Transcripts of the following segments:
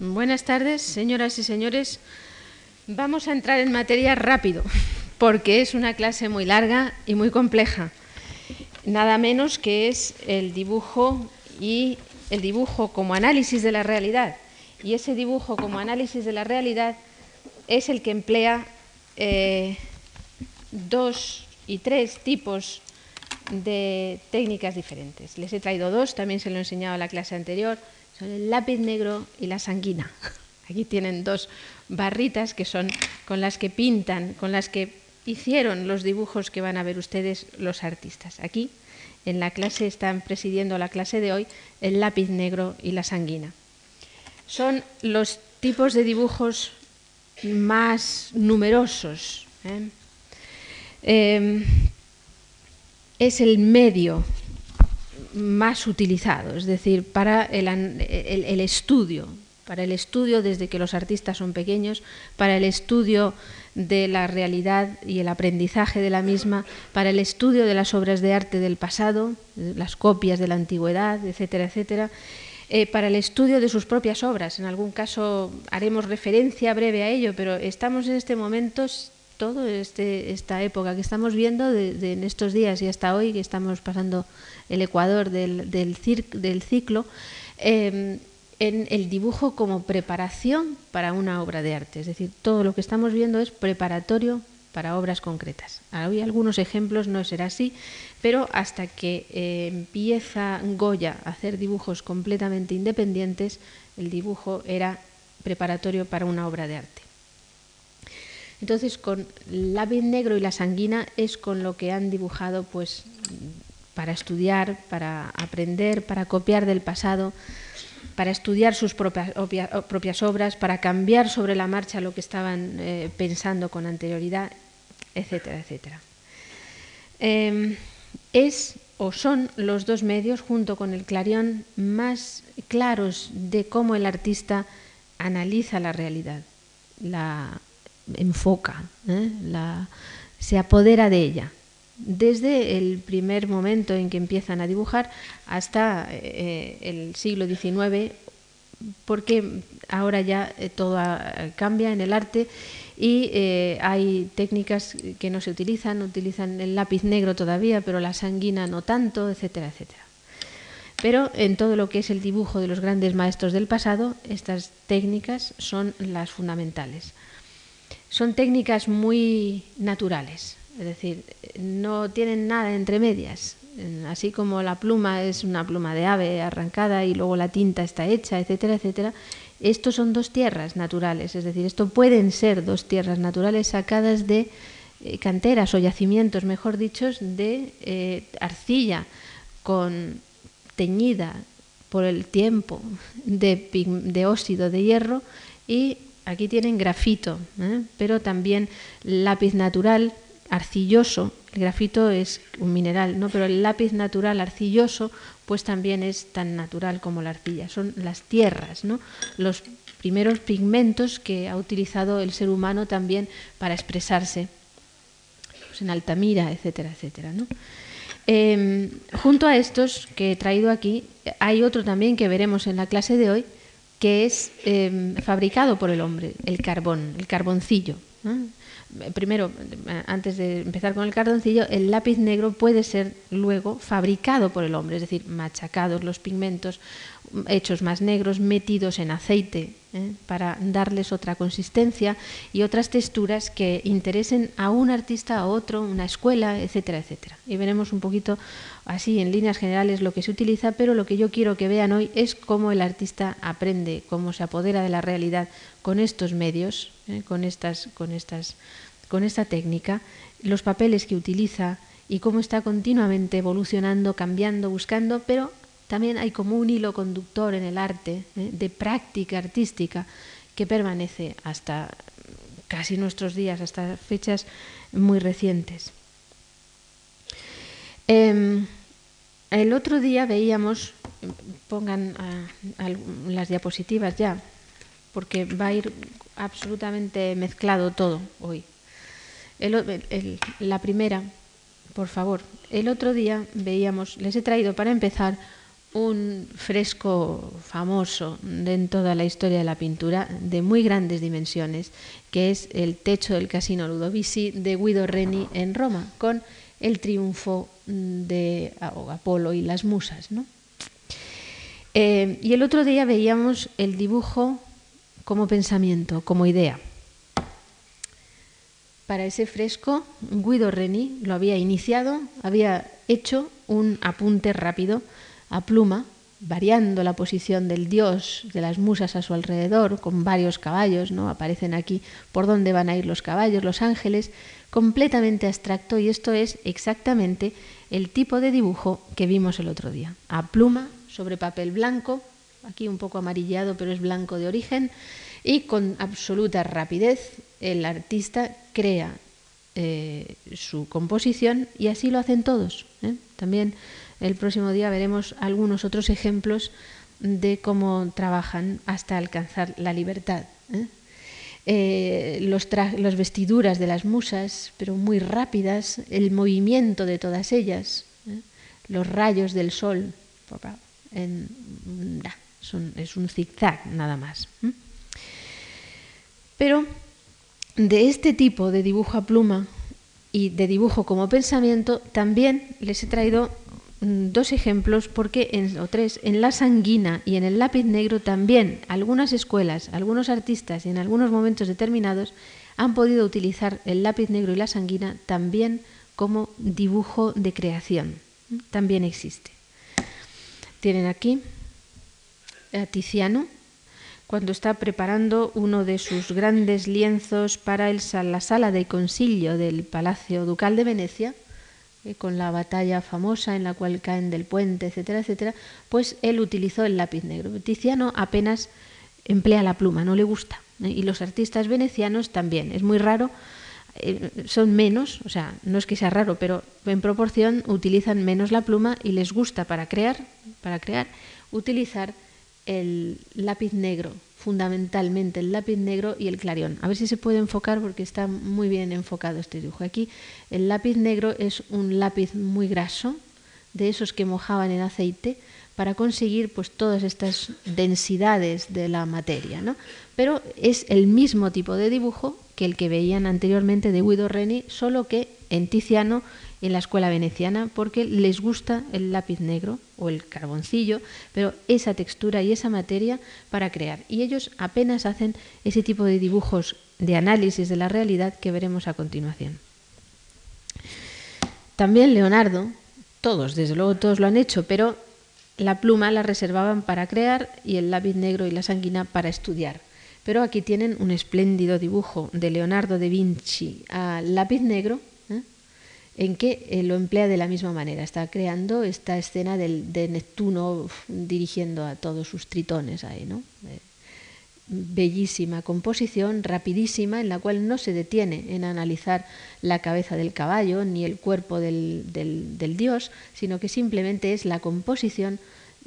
Buenas tardes, señoras y señores. Vamos a entrar en materia rápido, porque es una clase muy larga y muy compleja. Nada menos que es el dibujo y el dibujo como análisis de la realidad. Y ese dibujo como análisis de la realidad es el que emplea eh, dos y tres tipos de técnicas diferentes. Les he traído dos, también se lo he enseñado en la clase anterior, son el lápiz negro y la sanguina. Aquí tienen dos barritas que son con las que pintan, con las que hicieron los dibujos que van a ver ustedes los artistas. Aquí en la clase están presidiendo la clase de hoy el lápiz negro y la sanguina. Son los tipos de dibujos más numerosos. ¿eh? Em, es el medio más utilizado, es decir, para el, estudio, para el estudio desde que los artistas son pequeños, para el estudio de la realidad y el aprendizaje de la misma, para el estudio de las obras de arte del pasado, las copias de la antigüedad, etcétera, etcétera, eh, para el estudio de sus propias obras. En algún caso haremos referencia breve a ello, pero estamos en este momento todo este, esta época que estamos viendo de, en estos días y hasta hoy que estamos pasando el ecuador del, del, del ciclo, em, en el dibujo como preparación para una obra de arte. Es decir, todo lo que estamos viendo es preparatorio para obras concretas. Hay algunos ejemplos, no será así, pero hasta que eh, empieza Goya a hacer dibujos completamente independientes, el dibujo era preparatorio para una obra de arte. Entonces, con lápiz negro y la sanguina es con lo que han dibujado, pues, para estudiar, para aprender, para copiar del pasado, para estudiar sus propias, propias obras, para cambiar sobre la marcha lo que estaban eh, pensando con anterioridad, etcétera, etcétera. Em, es o son los dos medios, junto con el clarión, más claros de cómo el artista analiza la realidad, la enfoca, ¿eh? se apodera de ella, desde el primer momento en que empiezan a dibujar hasta eh, el siglo XIX, porque ahora ya eh, todo cambia en el arte y hay técnicas que no se utilizan, utilizan el lápiz negro todavía, pero la sanguina no tanto, etcétera, etcétera. Pero en todo lo que es el dibujo de los grandes maestros del pasado, estas técnicas son las fundamentales. Son técnicas muy naturales, es decir, no tienen nada entre medias. Así como la pluma es una pluma de ave arrancada y luego la tinta está hecha, etcétera, etcétera, estos son dos tierras naturales, es decir, esto pueden ser dos tierras naturales sacadas de eh, canteras o yacimientos, mejor dicho, de eh, arcilla con teñida por el tiempo de óxido de hierro y Aquí tienen grafito, ¿eh? pero también lápiz natural arcilloso. El grafito es un mineral, ¿no? pero el lápiz natural arcilloso pues también es tan natural como la arcilla. Son las tierras, ¿no? los primeros pigmentos que ha utilizado el ser humano también para expresarse pues en Altamira, etcétera, etcétera. ¿no? Em, junto a estos que he traído aquí, hay otro también que veremos en la clase de hoy, que es em, fabricado por el hombre, el carbón, el carboncillo. Primero, antes de empezar con el carboncillo, el lápiz negro puede ser luego fabricado por el hombre, es decir, machacados los pigmentos, hechos más negros, metidos en aceite ¿eh? para darles otra consistencia y otras texturas que interesen a un artista, a otro, una escuela, etcétera, etcétera. Y veremos un poquito así en líneas generales lo que se utiliza, pero lo que yo quiero que vean hoy es cómo el artista aprende, cómo se apodera de la realidad con estos medios, ¿eh? con, estas, con, estas, con esta técnica, los papeles que utiliza y cómo está continuamente evolucionando, cambiando, buscando, pero también hay como un hilo conductor en el arte, ¿eh? de práctica artística, que permanece hasta casi nuestros días, hasta fechas muy recientes. Em, el otro día veíamos, pongan las diapositivas ya, porque va a ir absolutamente mezclado todo hoy. la primera, por favor. El otro día veíamos, les he traído para empezar un fresco famoso en toda la historia de la pintura de muy grandes dimensiones, que es el techo del Casino Ludovisi de Guido Reni en Roma, con el triunfo de Apolo y las musas. Eh, y el otro día veíamos el dibujo como pensamiento, como idea. Para ese fresco, Guido Reni lo había iniciado, había hecho un apunte rápido a pluma, variando la posición del dios, de las musas a su alrededor, con varios caballos, ¿no? Aparecen aquí por dónde van a ir los caballos, los ángeles, completamente abstracto y esto es exactamente el tipo de dibujo que vimos el otro día. A pluma, sobre papel blanco, aquí un poco amarillado, pero es blanco de origen, y con absoluta rapidez el artista crea eh, su composición y así lo hacen todos. ¿eh? También el próximo día veremos algunos otros ejemplos de cómo trabajan hasta alcanzar la libertad. ¿eh? Eh, los, vestiduras de las musas, pero muy rápidas, el movimiento de todas ellas, ¿eh? los rayos del sol, es un zigzag nada más. Pero de este tipo de dibujo a pluma y de dibujo como pensamiento, también les he traído dos ejemplos porque en, o tres en la sanguina y en el lápiz negro también algunas escuelas, algunos artistas y en algunos momentos determinados han podido utilizar el lápiz negro y la sanguina también como dibujo de creación. También existe. Tienen aquí a Tiziano cuando está preparando uno de sus grandes lienzos para el, la sala de concilio del Palacio Ducal de Venecia eh, con la batalla famosa en la cual caen del puente, etcétera, etcétera, pues él utilizó el lápiz negro. Tiziano apenas emplea la pluma, no le gusta. ¿eh? Y los artistas venecianos también. Es muy raro, eh, son menos, o sea, no es que sea raro, pero en proporción utilizan menos la pluma y les gusta para crear, para crear, utilizar el lápiz negro fundamentalmente el lápiz negro y el clarión. A ver si se puede enfocar porque está muy bien enfocado este dibujo. Aquí el lápiz negro es un lápiz muy graso, de esos que mojaban en aceite, para conseguir pues todas estas densidades de la materia. ¿no? Pero es el mismo tipo de dibujo que el que veían anteriormente de Guido Reni, solo que en Tiziano en la escuela veneciana porque les gusta el lápiz negro o el carboncillo, pero esa textura y esa materia para crear. Y ellos apenas hacen ese tipo de dibujos de análisis de la realidad que veremos a continuación. También Leonardo, todos, desde luego todos lo han hecho, pero la pluma la reservaban para crear y el lápiz negro y la sanguina para estudiar. Pero aquí tienen un espléndido dibujo de Leonardo da Vinci a lápiz negro en que eh, lo emplea de la misma manera. Está creando esta escena de Neptuno dirigiendo a todos sus tritones ahí, ¿no? Eh, bellísima composición, rapidísima, en la cual no se detiene en analizar la cabeza del caballo ni el cuerpo del dios, sino que simplemente es la composición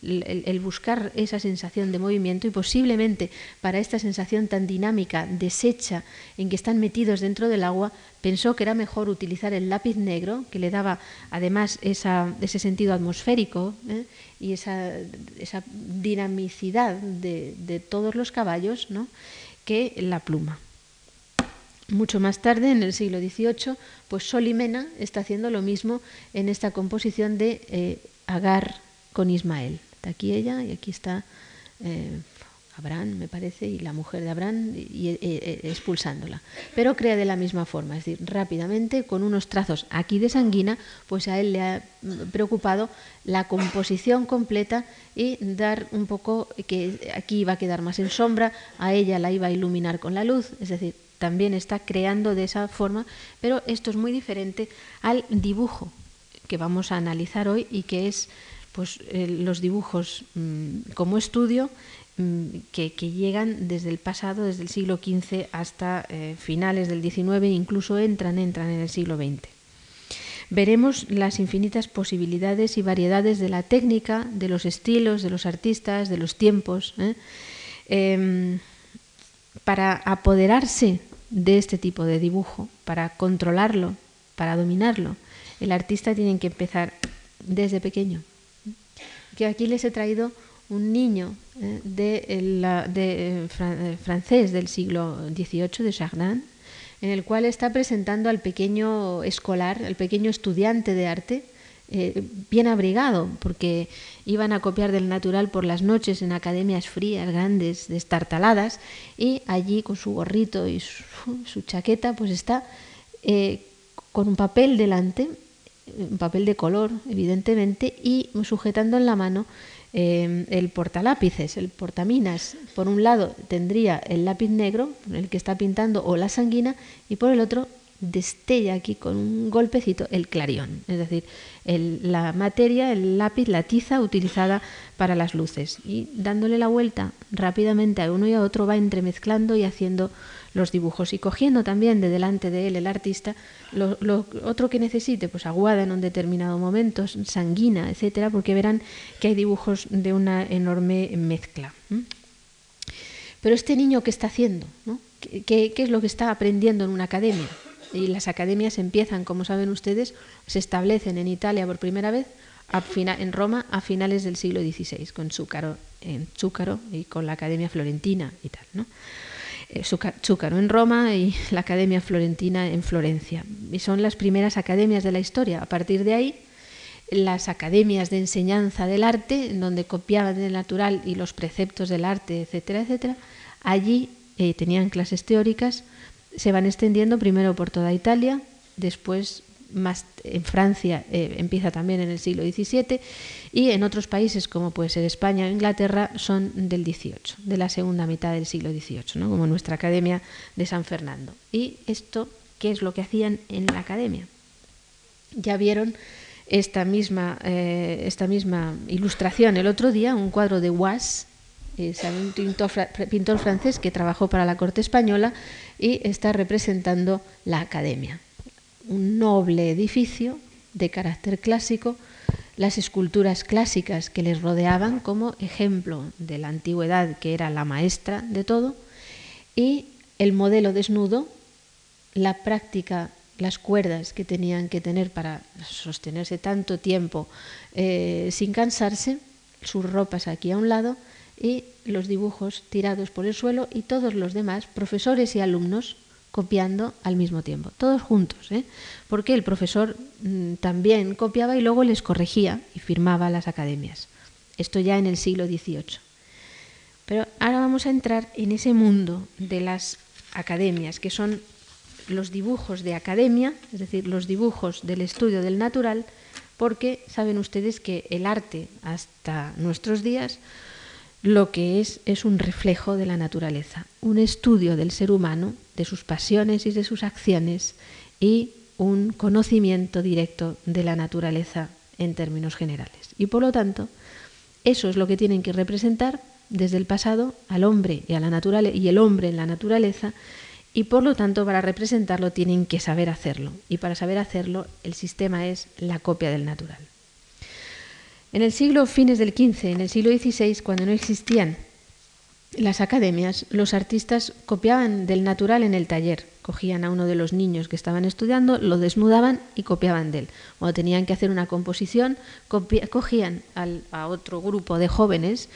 el, buscar esa sensación de movimiento y posiblemente para esta sensación tan dinámica, deshecha, en que están metidos dentro del agua, pensó que era mejor utilizar el lápiz negro, que le daba además ese sentido atmosférico ¿eh? y esa, dinamicidad de, todos los caballos, que la pluma. Mucho más tarde, en el siglo XVIII, pues Solimena está haciendo lo mismo en esta composición de eh, Agar con Ismael. Está aquí ella y aquí está eh, Abraham, me parece, y la mujer de Abraham eh, eh, expulsándola. Pero crea de la misma forma, es decir, rápidamente, con unos trazos aquí de sanguina, pues a él le ha preocupado la composición completa y dar un poco que aquí iba a quedar más en sombra, a ella la iba a iluminar con la luz, es decir, también está creando de esa forma, pero esto es muy diferente al dibujo que vamos a analizar hoy y que es pues eh, los dibujos mm, como estudio mm, que, llegan desde el pasado, desde el siglo XV hasta eh, finales del XIX, incluso entran, entran en el siglo XX. Veremos las infinitas posibilidades y variedades de la técnica, de los estilos, de los artistas, de los tiempos. ¿eh? Em, para apoderarse de este tipo de dibujo, para controlarlo, para dominarlo, el artista tiene que empezar desde pequeño que aquí les he traído un niño eh, de, francés del siglo XVIII, de Chardin, en el cual está presentando al pequeño escolar, al pequeño estudiante de arte, eh, bien abrigado, porque iban a copiar del natural por las noches en academias frías, grandes, destartaladas, y allí con su gorrito y su, chaqueta, pues está eh, con un papel delante, un papel de color, evidentemente, y sujetando en la mano eh, el portalápices, el portaminas. Por un lado tendría el lápiz negro, el que está pintando, o la sanguina, y por el otro destella aquí con un golpecito el clarión, es decir, la materia, el lápiz, la tiza utilizada para las luces. Y dándole la vuelta rápidamente a uno y a otro va entremezclando y haciendo los dibujos y cogiendo también de delante de él el artista lo, otro que necesite, pues aguada en un determinado momento, sanguina, etcétera, porque verán que hay dibujos de una enorme mezcla. Pero este niño, ¿qué está haciendo? ¿Qué, es lo que está aprendiendo en una academia? y las academias empiezan, como saben ustedes, se establecen en Italia por primera vez, en Roma a finales del siglo XVI, con Zúcaro, en Zúcaro y con la Academia Florentina y tal. ¿no? Eh, Zúcaro en Roma y la Academia Florentina en Florencia. Y son las primeras academias de la historia. A partir de ahí, las academias de enseñanza del arte, en donde copiaban el natural y los preceptos del arte, etcétera, etcétera, allí eh, tenían clases teóricas se van extendiendo primero por toda Italia, después más en Francia eh, empieza también en el siglo XVII y en otros países como puede ser España o Inglaterra son del XVIII, de la segunda mitad del siglo XVIII, ¿no? como nuestra Academia de San Fernando. ¿Y esto qué es lo que hacían en la Academia? Ya vieron esta misma, eh, esta misma ilustración el otro día, un cuadro de Was, es un pintor, francés que trabajó para la corte española y está representando la academia. Un noble edificio de carácter clásico, las esculturas clásicas que les rodeaban como ejemplo de la antigüedad que era la maestra de todo y el modelo desnudo, la práctica, las cuerdas que tenían que tener para sostenerse tanto tiempo eh, sin cansarse, sus ropas aquí a un lado y los dibujos tirados por el suelo y todos los demás, profesores y alumnos, copiando al mismo tiempo, todos juntos, ¿eh? porque el profesor mm, también copiaba y luego les corregía y firmaba las academias. Esto ya en el siglo XVIII. Pero ahora vamos a entrar en ese mundo de las academias, que son los dibujos de academia, es decir, los dibujos del estudio del natural, porque saben ustedes que el arte hasta nuestros días lo que es es un reflejo de la naturaleza, un estudio del ser humano, de sus pasiones y de sus acciones y un conocimiento directo de la naturaleza en términos generales. Y por lo tanto, eso es lo que tienen que representar desde el pasado al hombre y a la naturaleza y el hombre en la naturaleza y por lo tanto para representarlo tienen que saber hacerlo y para saber hacerlo el sistema es la copia del natural. En el siglo fines del XV, en el siglo XVI, cuando no existían las academias, los artistas copiaban del natural en el taller. Cogían a uno de los niños que estaban estudiando, lo desnudaban y copiaban de él. Cuando tenían que hacer una composición, cogían a otro grupo de jóvenes,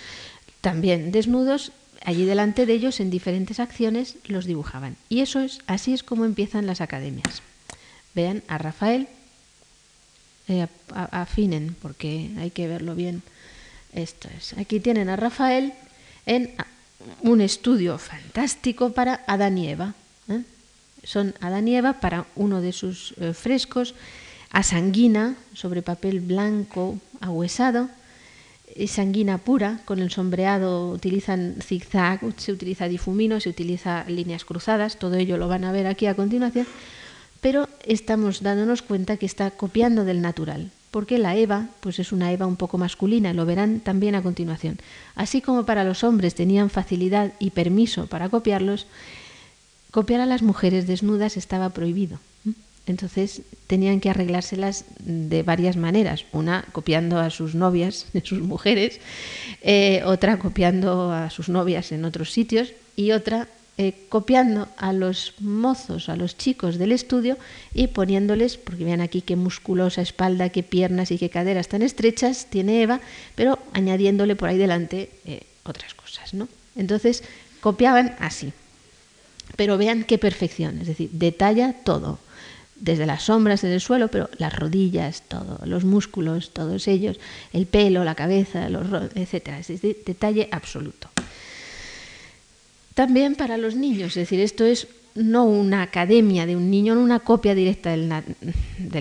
también desnudos, allí delante de ellos, en diferentes acciones, los dibujaban. Y eso es, así es como empiezan las academias. Vean a Rafael, eh, afinen, porque hay que verlo bien. Esto es. Aquí tienen a Rafael en un estudio fantástico para Adán y Eva. ¿eh? Son Adán y Eva para uno de sus eh, frescos, a sanguina, sobre papel blanco ahuesado, y sanguina pura, con el sombreado utilizan zigzag, se utiliza difumino, se utiliza líneas cruzadas, todo ello lo van a ver aquí a continuación pero estamos dándonos cuenta que está copiando del natural, porque la Eva pues es una Eva un poco masculina, lo verán también a continuación. Así como para los hombres tenían facilidad y permiso para copiarlos, copiar a las mujeres desnudas estaba prohibido. Entonces tenían que arreglárselas de varias maneras. Una copiando a sus novias, de sus mujeres, eh, otra copiando a sus novias en otros sitios y otra eh, copiando a los mozos, a los chicos del estudio y poniéndoles, porque vean aquí qué musculosa espalda, qué piernas y qué caderas tan estrechas tiene Eva, pero añadiéndole por ahí delante eh, otras cosas, ¿no? Entonces copiaban así. Pero vean qué perfección, es decir, detalla todo, desde las sombras en el suelo, pero las rodillas, todo, los músculos, todos ellos, el pelo, la cabeza, los etcétera, es decir, detalle absoluto. También para los niños, es decir, esto es no una academia de un niño, no una copia directa del,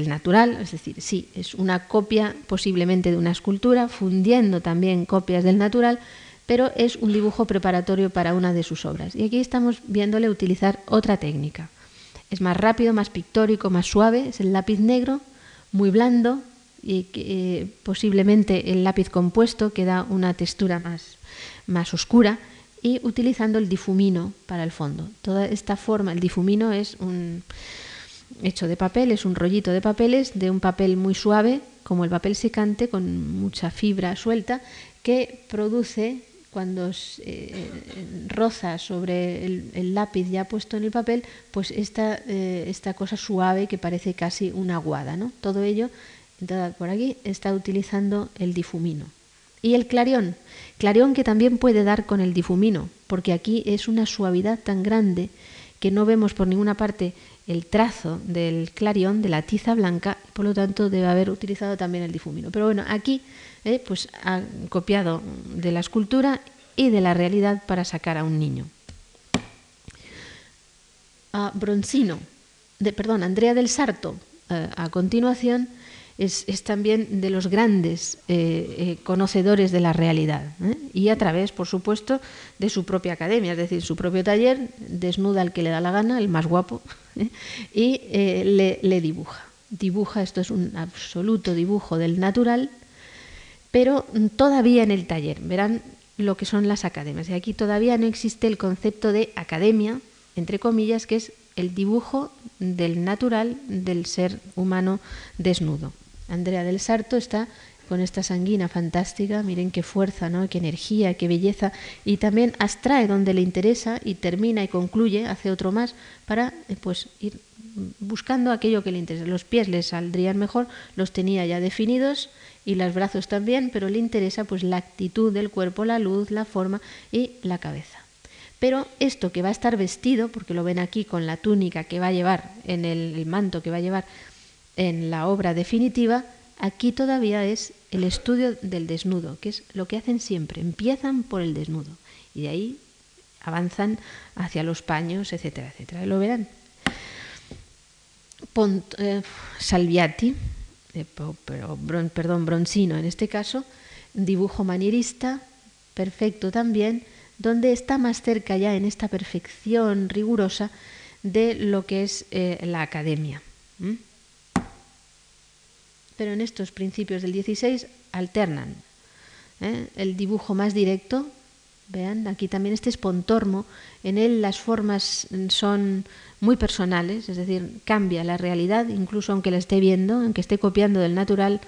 natural, es decir, sí, es una copia posiblemente de una escultura, fundiendo también copias del natural, pero es un dibujo preparatorio para una de sus obras. Y aquí estamos viéndole utilizar otra técnica. Es más rápido, más pictórico, más suave, es el lápiz negro, muy blando y eh, posiblemente el lápiz compuesto que da una textura más, más oscura y utilizando el difumino para el fondo. Toda esta forma, el difumino es un hecho de papel, es un rollito de papeles de un papel muy suave, como el papel secante, con mucha fibra suelta, que produce cuando eh, roza sobre el, lápiz ya puesto en el papel, pues esta, eh, esta cosa suave que parece casi una aguada. ¿no? Todo ello, por aquí, está utilizando el difumino. Y el clarión, clarión que también puede dar con el difumino, porque aquí es una suavidad tan grande que no vemos por ninguna parte el trazo del clarión, de la tiza blanca, por lo tanto debe haber utilizado también el difumino. Pero bueno, aquí eh, pues ha copiado de la escultura y de la realidad para sacar a un niño. A de, perdón, Andrea del Sarto, eh, a continuación, es, también de los grandes eh, eh, conocedores de la realidad ¿eh? y a través, por supuesto, de su propia academia, es decir, su propio taller, desnuda al que le da la gana, el más guapo, y le, le, dibuja. Dibuja, esto es un absoluto dibujo del natural, pero todavía en el taller, verán lo que son las academias. Y aquí todavía no existe el concepto de academia, entre comillas, que es el dibujo del natural del ser humano desnudo. Andrea del Sarto está con esta sanguina fantástica, miren qué fuerza, ¿no? qué energía, qué belleza, y también abstrae donde le interesa y termina y concluye, hace otro más, para eh, pues ir buscando aquello que le interesa. Los pies le saldrían mejor, los tenía ya definidos, y los brazos también, pero le interesa pues la actitud del cuerpo, la luz, la forma y la cabeza. Pero esto que va a estar vestido, porque lo ven aquí con la túnica que va a llevar, en el manto que va a llevar en la obra definitiva, aquí todavía es el estudio del desnudo, que es lo que hacen siempre. Empiezan por el desnudo y de ahí avanzan hacia los paños, etcétera, etcétera. Lo verán. Eh, Salviati, pero, perdón, Bronzino en este caso, dibujo manierista, perfecto también, donde está más cerca ya en esta perfección rigurosa de lo que es eh, la academia pero en estos principios del 16 alternan ¿eh? el dibujo más directo. Vean, aquí también este es Pontormo, en él las formas son muy personales, es decir, cambia la realidad, incluso aunque la esté viendo, aunque esté copiando del natural,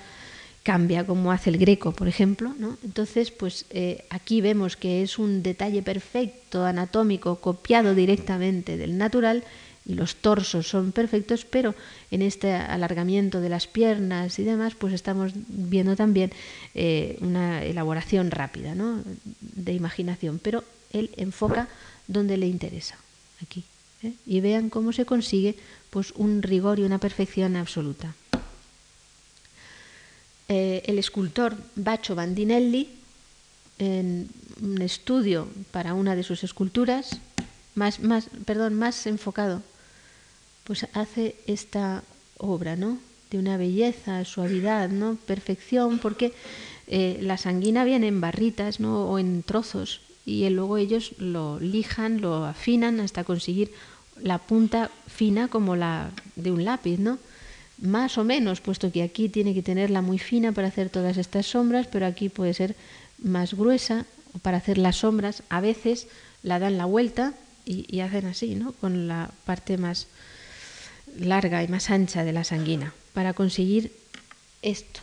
cambia, como hace el greco, por ejemplo. ¿no? Entonces, pues eh, aquí vemos que es un detalle perfecto, anatómico, copiado directamente del natural, y los torsos son perfectos, pero en este alargamiento de las piernas y demás, pues estamos viendo también eh, una elaboración rápida ¿no? de imaginación, pero él enfoca donde le interesa, aquí. ¿eh? Y vean cómo se consigue pues, un rigor y una perfección absoluta. Eh, el escultor Bacho Bandinelli, en un estudio para una de sus esculturas, más, más, perdón, más enfocado pues hace esta obra, ¿no? De una belleza, suavidad, ¿no? Perfección, porque eh, la sanguina viene en barritas, ¿no? O en trozos, y luego ellos lo lijan, lo afinan hasta conseguir la punta fina como la de un lápiz, ¿no? Más o menos, puesto que aquí tiene que tenerla muy fina para hacer todas estas sombras, pero aquí puede ser más gruesa para hacer las sombras. A veces la dan la vuelta y, y hacen así, ¿no? Con la parte más, larga y más ancha de la sanguina para conseguir esto.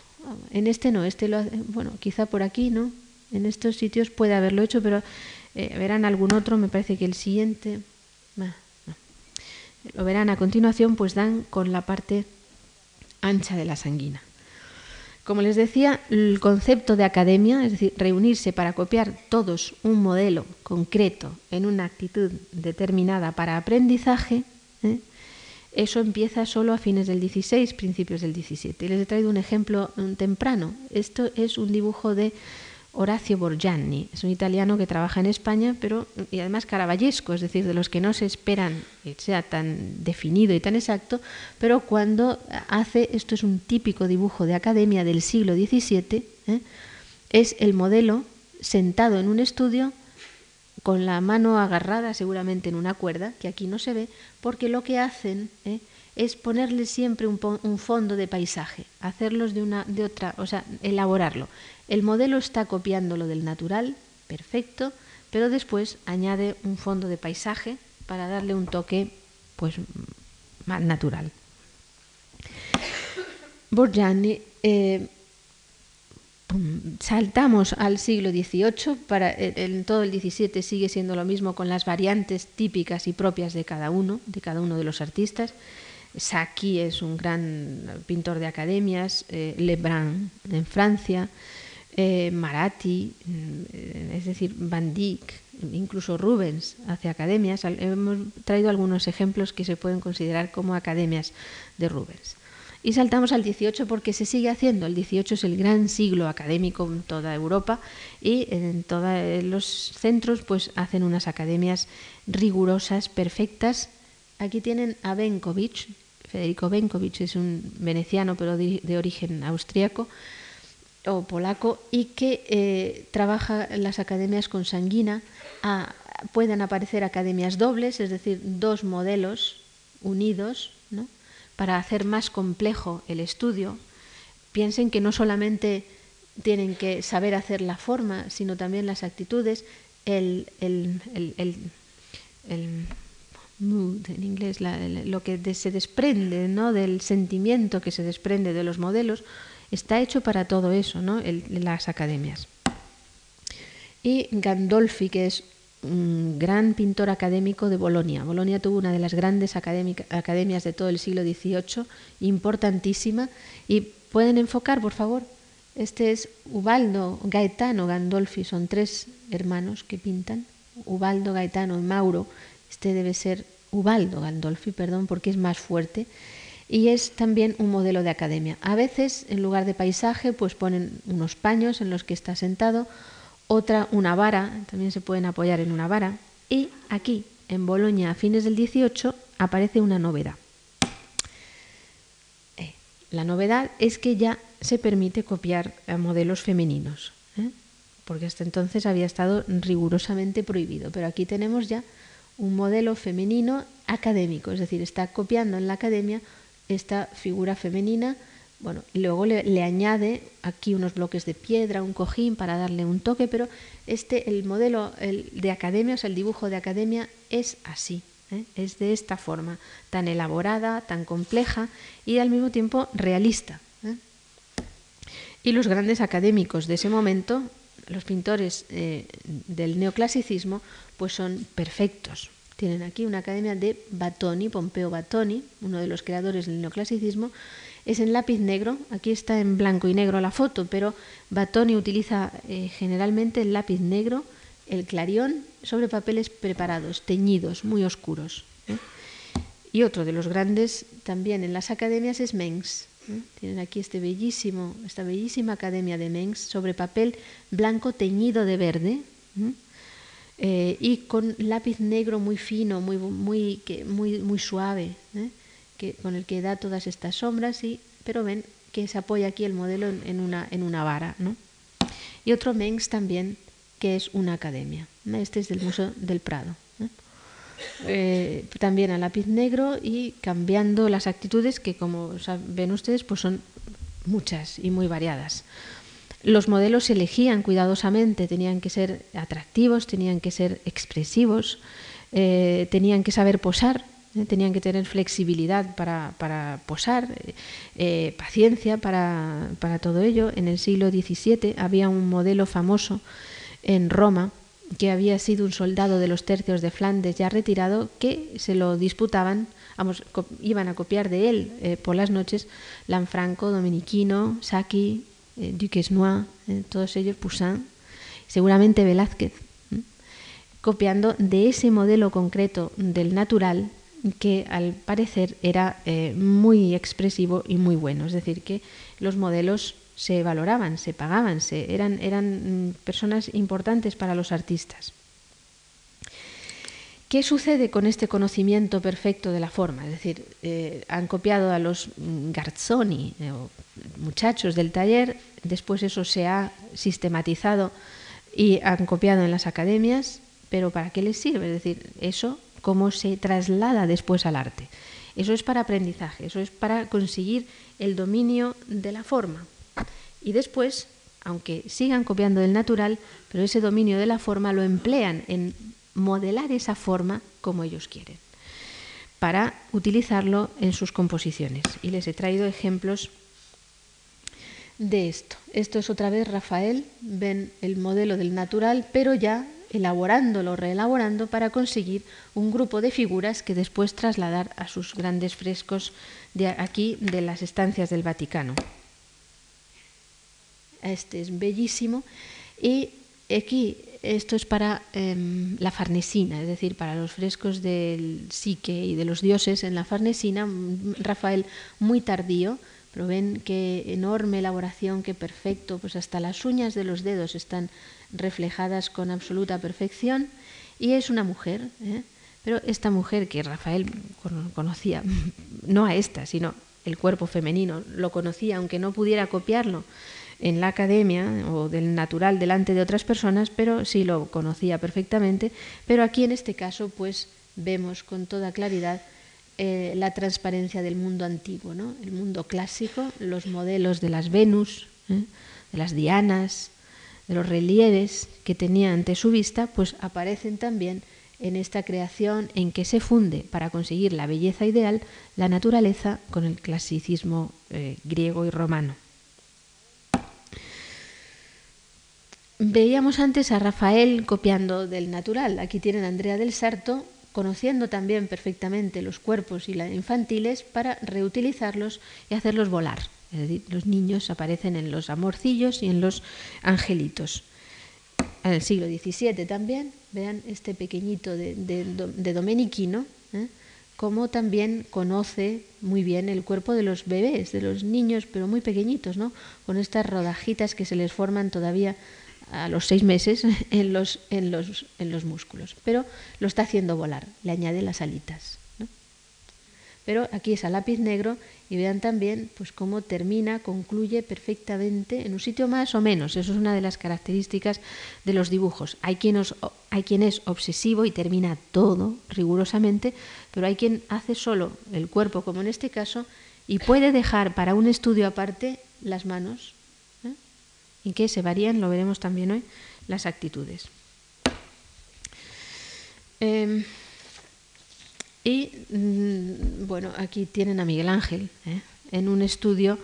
En este no, este lo hace, bueno, quizá por aquí, ¿no? En estos sitios puede haberlo hecho, pero eh, verán algún otro, me parece que el siguiente, Lo verán a continuación, pues dan con la parte ancha de la sanguina. Como les decía, el concepto de academia, es decir, reunirse para copiar todos un modelo concreto en una actitud determinada para aprendizaje, ¿eh? Eso empieza solo a fines del 16, principios del 17. les he traído un ejemplo temprano. Esto es un dibujo de Horacio Borgianni. Es un italiano que trabaja en España, pero y además caravallesco, es decir, de los que no se esperan que sea tan definido y tan exacto, pero cuando hace, esto es un típico dibujo de academia del siglo XVII, ¿eh? es el modelo sentado en un estudio con la mano agarrada seguramente en una cuerda, que aquí no se ve, porque lo que hacen ¿eh? es ponerle siempre un, un, fondo de paisaje, hacerlos de una, de otra, o sea, elaborarlo. El modelo está copiando lo del natural, perfecto, pero después añade un fondo de paisaje para darle un toque pues más natural. Eh, saltamos al siglo XVIII, para, en todo el XVII sigue siendo lo mismo con las variantes típicas y propias de cada uno, de cada uno de los artistas. Saki es un gran pintor de academias, eh, Lebrun en Francia, eh, mm, es decir, Van Dyck, incluso Rubens hace academias. Hemos traído algunos ejemplos que se pueden considerar como academias de Rubens. Y saltamos al 18 porque se sigue haciendo. El 18 es el gran siglo académico en toda Europa y en todos los centros pues hacen unas academias rigurosas, perfectas. Aquí tienen a Benkovic. Federico Benkovic es un veneciano pero de origen austriaco o polaco y que eh, trabaja en las academias con sanguina. Ah, pueden aparecer academias dobles, es decir, dos modelos unidos para hacer más complejo el estudio. Piensen que no solamente tienen que saber hacer la forma, sino también las actitudes, el, mood en inglés, lo que se desprende ¿no? del sentimiento que se desprende de los modelos Está hecho para todo eso, ¿no? las academias. Y Gandolfi, que es un gran pintor académico de Bolonia. Bolonia tuvo una de las grandes academias de todo el siglo XVIII, importantísima. Y pueden enfocar, por favor. Este es Ubaldo Gaetano Gandolfi, son tres hermanos que pintan. Ubaldo Gaetano y Mauro. Este debe ser Ubaldo Gandolfi, perdón, porque es más fuerte y es también un modelo de academia. A veces, en lugar de paisaje, pues ponen unos paños en los que está sentado, otra una vara, también se pueden apoyar en una vara, y aquí, en Boloña, a fines del 18, aparece una novedad. Eh, la novedad es que ya se permite copiar a modelos femeninos, ¿eh? porque hasta entonces había estado rigurosamente prohibido, pero aquí tenemos ya un modelo femenino académico, es decir, está copiando en la academia esta figura femenina. Bueno, luego le, añade aquí unos bloques de piedra, un cojín para darle un toque, pero este, el modelo de academia, o sea, el dibujo de academia es así, ¿eh? es de esta forma, tan elaborada, tan compleja y al mismo tiempo realista. ¿eh? Y los grandes académicos de ese momento, los pintores eh, del neoclasicismo, pues son perfectos, tienen aquí una academia de Batoni, Pompeo Batoni, uno de los creadores del neoclasicismo. Es en lápiz negro, aquí está en blanco y negro la foto, pero Batoni utiliza eh, generalmente el lápiz negro, el clarión, sobre papeles preparados, teñidos, muy oscuros. ¿eh? Y otro de los grandes también en las academias es Mengs. ¿eh? Tienen aquí este bellísimo, esta bellísima academia de Mengs sobre papel blanco teñido de verde. Y con lápiz negro muy fino, muy, muy, muy, suave. Con el que da todas estas sombras, y, pero ven que se apoya aquí el modelo en, una, en una vara. ¿no? Y otro Mengs también, que es una academia. Este es del Museo del Prado. Eh, también a lápiz negro y cambiando las actitudes que, como ven ustedes, pues son muchas y muy variadas. Los modelos se elegían cuidadosamente, tenían que ser atractivos, tenían que ser expresivos, eh, tenían que saber posar, tenían que tener flexibilidad para, posar, eh, paciencia para, todo ello. En el siglo XVII había un modelo famoso en Roma que había sido un soldado de los tercios de Flandes ya retirado, que se lo disputaban, vamos, iban a copiar de él eh, por las noches Lanfranco, Dominiquino, Saki, eh, Duquesnoy, eh, todos ellos, Poussin, seguramente Velázquez, copiando de ese modelo concreto del natural que al parecer era muy expresivo y muy bueno. Es decir, que los modelos se valoraban, se pagaban, se, eran, eran mm, personas importantes para los artistas. ¿Qué sucede con este conocimiento perfecto de la forma? Es decir, eh, han copiado a los mm, Garzoni, eh, muchachos del taller, después eso se ha sistematizado y han copiado en las academias, pero ¿para qué les sirve? Es decir, eso cómo se traslada después al arte. Eso es para aprendizaje, eso es para conseguir el dominio de la forma. Y después, aunque sigan copiando del natural, pero ese dominio de la forma lo emplean en modelar esa forma como ellos quieren, para utilizarlo en sus composiciones. Y les he traído ejemplos de esto. Esto es otra vez Rafael, ven el modelo del natural, pero ya elaborándolo, reelaborando para conseguir un grupo de figuras que después trasladar a sus grandes frescos de aquí de las estancias del Vaticano. Este es bellísimo. Y aquí esto es para em, la Farnesina, es decir, para los frescos del psique y de los dioses en la Farnesina. Rafael muy tardío, pero ven qué enorme elaboración, qué perfecto, pues hasta las uñas de los dedos están reflejadas con absoluta perfección. Y es una mujer, ¿eh? pero esta mujer que Rafael conocía, no a esta, sino el cuerpo femenino, lo conocía, aunque no pudiera copiarlo en la academia o del natural delante de otras personas, pero sí lo conocía perfectamente. Pero aquí en este caso, pues vemos con toda claridad eh, la transparencia del mundo antiguo, el mundo clásico, los modelos de las Venus, ¿eh? de las Dianas, de los relieves que tenía ante su vista, pues aparecen también en esta creación en que se funde para conseguir la belleza ideal la naturaleza con el clasicismo eh, griego y romano. Veíamos antes a Rafael copiando del natural. Aquí tienen a Andrea del Sarto conociendo también perfectamente los cuerpos y las infantiles para reutilizarlos y hacerlos volar. Es decir, los niños aparecen en los amorcillos y en los angelitos. En el siglo XVII también, vean este pequeñito de, de, Domenichino, ¿eh? como también conoce muy bien el cuerpo de los bebés, de los niños, pero muy pequeñitos, ¿no? con estas rodajitas que se les forman todavía a los seis meses en los, en los, en los músculos, pero lo está haciendo volar, le añade las alitas. Pero aquí es a lápiz negro y vean también pues, cómo termina, concluye perfectamente en un sitio más o menos. Eso es una de las características de los dibujos. Hay quien, hay quien es obsesivo y termina todo rigurosamente, pero hay quien hace solo el cuerpo, como en este caso, y puede dejar para un estudio aparte las manos y que se varían, lo veremos también hoy, las actitudes. Em, y mm, bueno, aquí tienen a Miguel Ángel ¿eh? en un estudio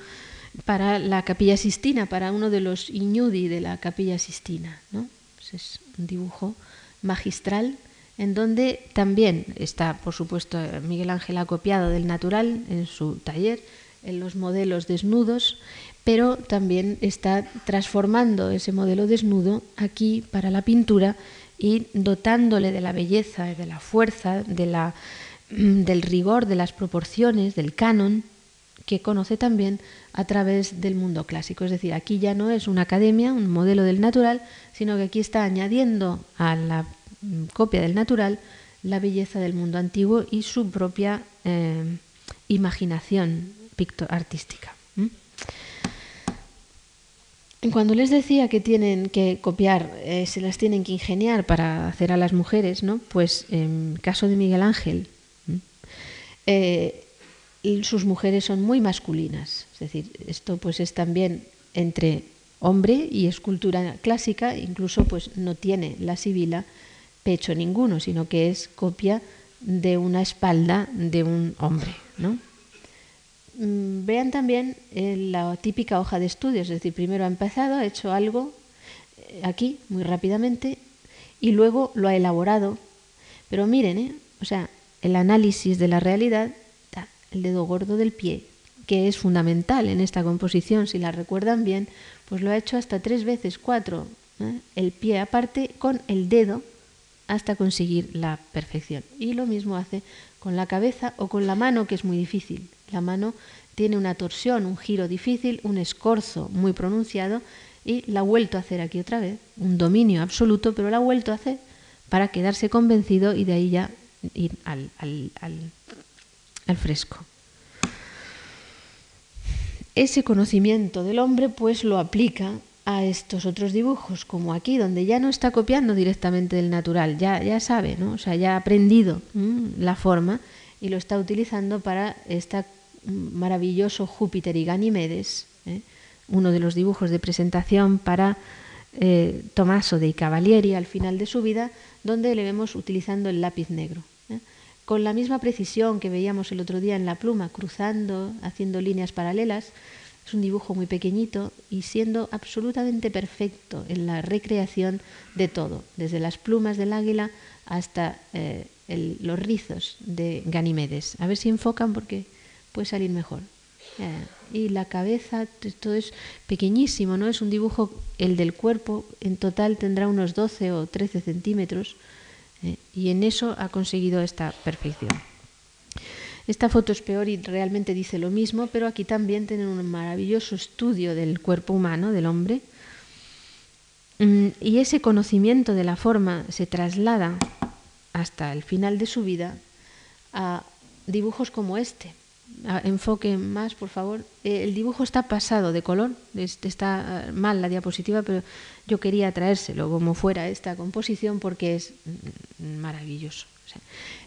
para la Capilla Sistina, para uno de los Iñudi de la Capilla Sistina. ¿no? Pues es un dibujo magistral en donde también está, por supuesto, Miguel Ángel ha copiado del natural en su taller, en los modelos desnudos, pero también está transformando ese modelo desnudo aquí para la pintura y dotándole de la belleza, de la fuerza, mm, del rigor, de las proporciones, del canon, que conoce también a través del mundo clásico. Es decir, aquí ya no es una academia, un modelo del natural, sino que aquí está añadiendo a la mm, copia del natural la belleza del mundo antiguo y su propia eh, imaginación artística. Cuando les decía que tienen que copiar, eh, se las tienen que ingeniar para hacer a las mujeres, ¿no? Pues en caso de Miguel Ángel, eh, sus mujeres son muy masculinas. Es decir, esto pues es también entre hombre y escultura clásica, incluso pues no tiene la sibila pecho ninguno, sino que es copia de una espalda de un hombre, ¿no? Mm, vean también eh, la típica hoja de estudios, es decir, primero ha empezado, ha hecho algo eh, aquí muy rápidamente y luego lo ha elaborado. Pero miren, ¿eh? o sea, el análisis de la realidad, el dedo gordo del pie, que es fundamental en esta composición, si la recuerdan bien, pues lo ha hecho hasta tres veces, cuatro, ¿eh? el pie aparte con el dedo hasta conseguir la perfección. Y lo mismo hace con la cabeza o con la mano, que es muy difícil. La mano tiene una torsión, un giro difícil, un escorzo muy pronunciado y la ha vuelto a hacer aquí otra vez, un dominio absoluto, pero la ha vuelto a hacer para quedarse convencido y de ahí ya ir al, al, fresco ese conocimiento del hombre pues lo aplica a estos otros dibujos, como aquí, donde ya no está copiando directamente del natural, ya, ya sabe, ¿no? o sea, ya ha aprendido la forma y lo está utilizando para este maravilloso Júpiter y Ganimedes, ¿eh? uno de los dibujos de presentación para eh, Tommaso de Cavalieri al final de su vida, donde le vemos utilizando el lápiz negro. ¿eh? Con la misma precisión que veíamos el otro día en la pluma, cruzando, haciendo líneas paralelas, es un dibujo muy pequeñito y siendo absolutamente perfecto en la recreación de todo, desde las plumas del águila hasta eh, los rizos de Ganimedes. A ver si enfocan porque puede salir mejor. Eh, y la cabeza, todo es pequeñísimo, ¿no? Es un dibujo, el del cuerpo en total tendrá unos 12 o 13 centímetros eh, y en eso ha conseguido esta perfección. Esta foto es peor y realmente dice lo mismo, pero aquí también tienen un maravilloso estudio del cuerpo humano, del hombre. Mm, y ese conocimiento de la forma se traslada hasta el final de su vida a dibujos como este. Enfoque más, por favor. Eh, el dibujo está pasado de color, está ah, mal la diapositiva, pero yo quería traérselo como fuera esta composición porque es mm, maravilloso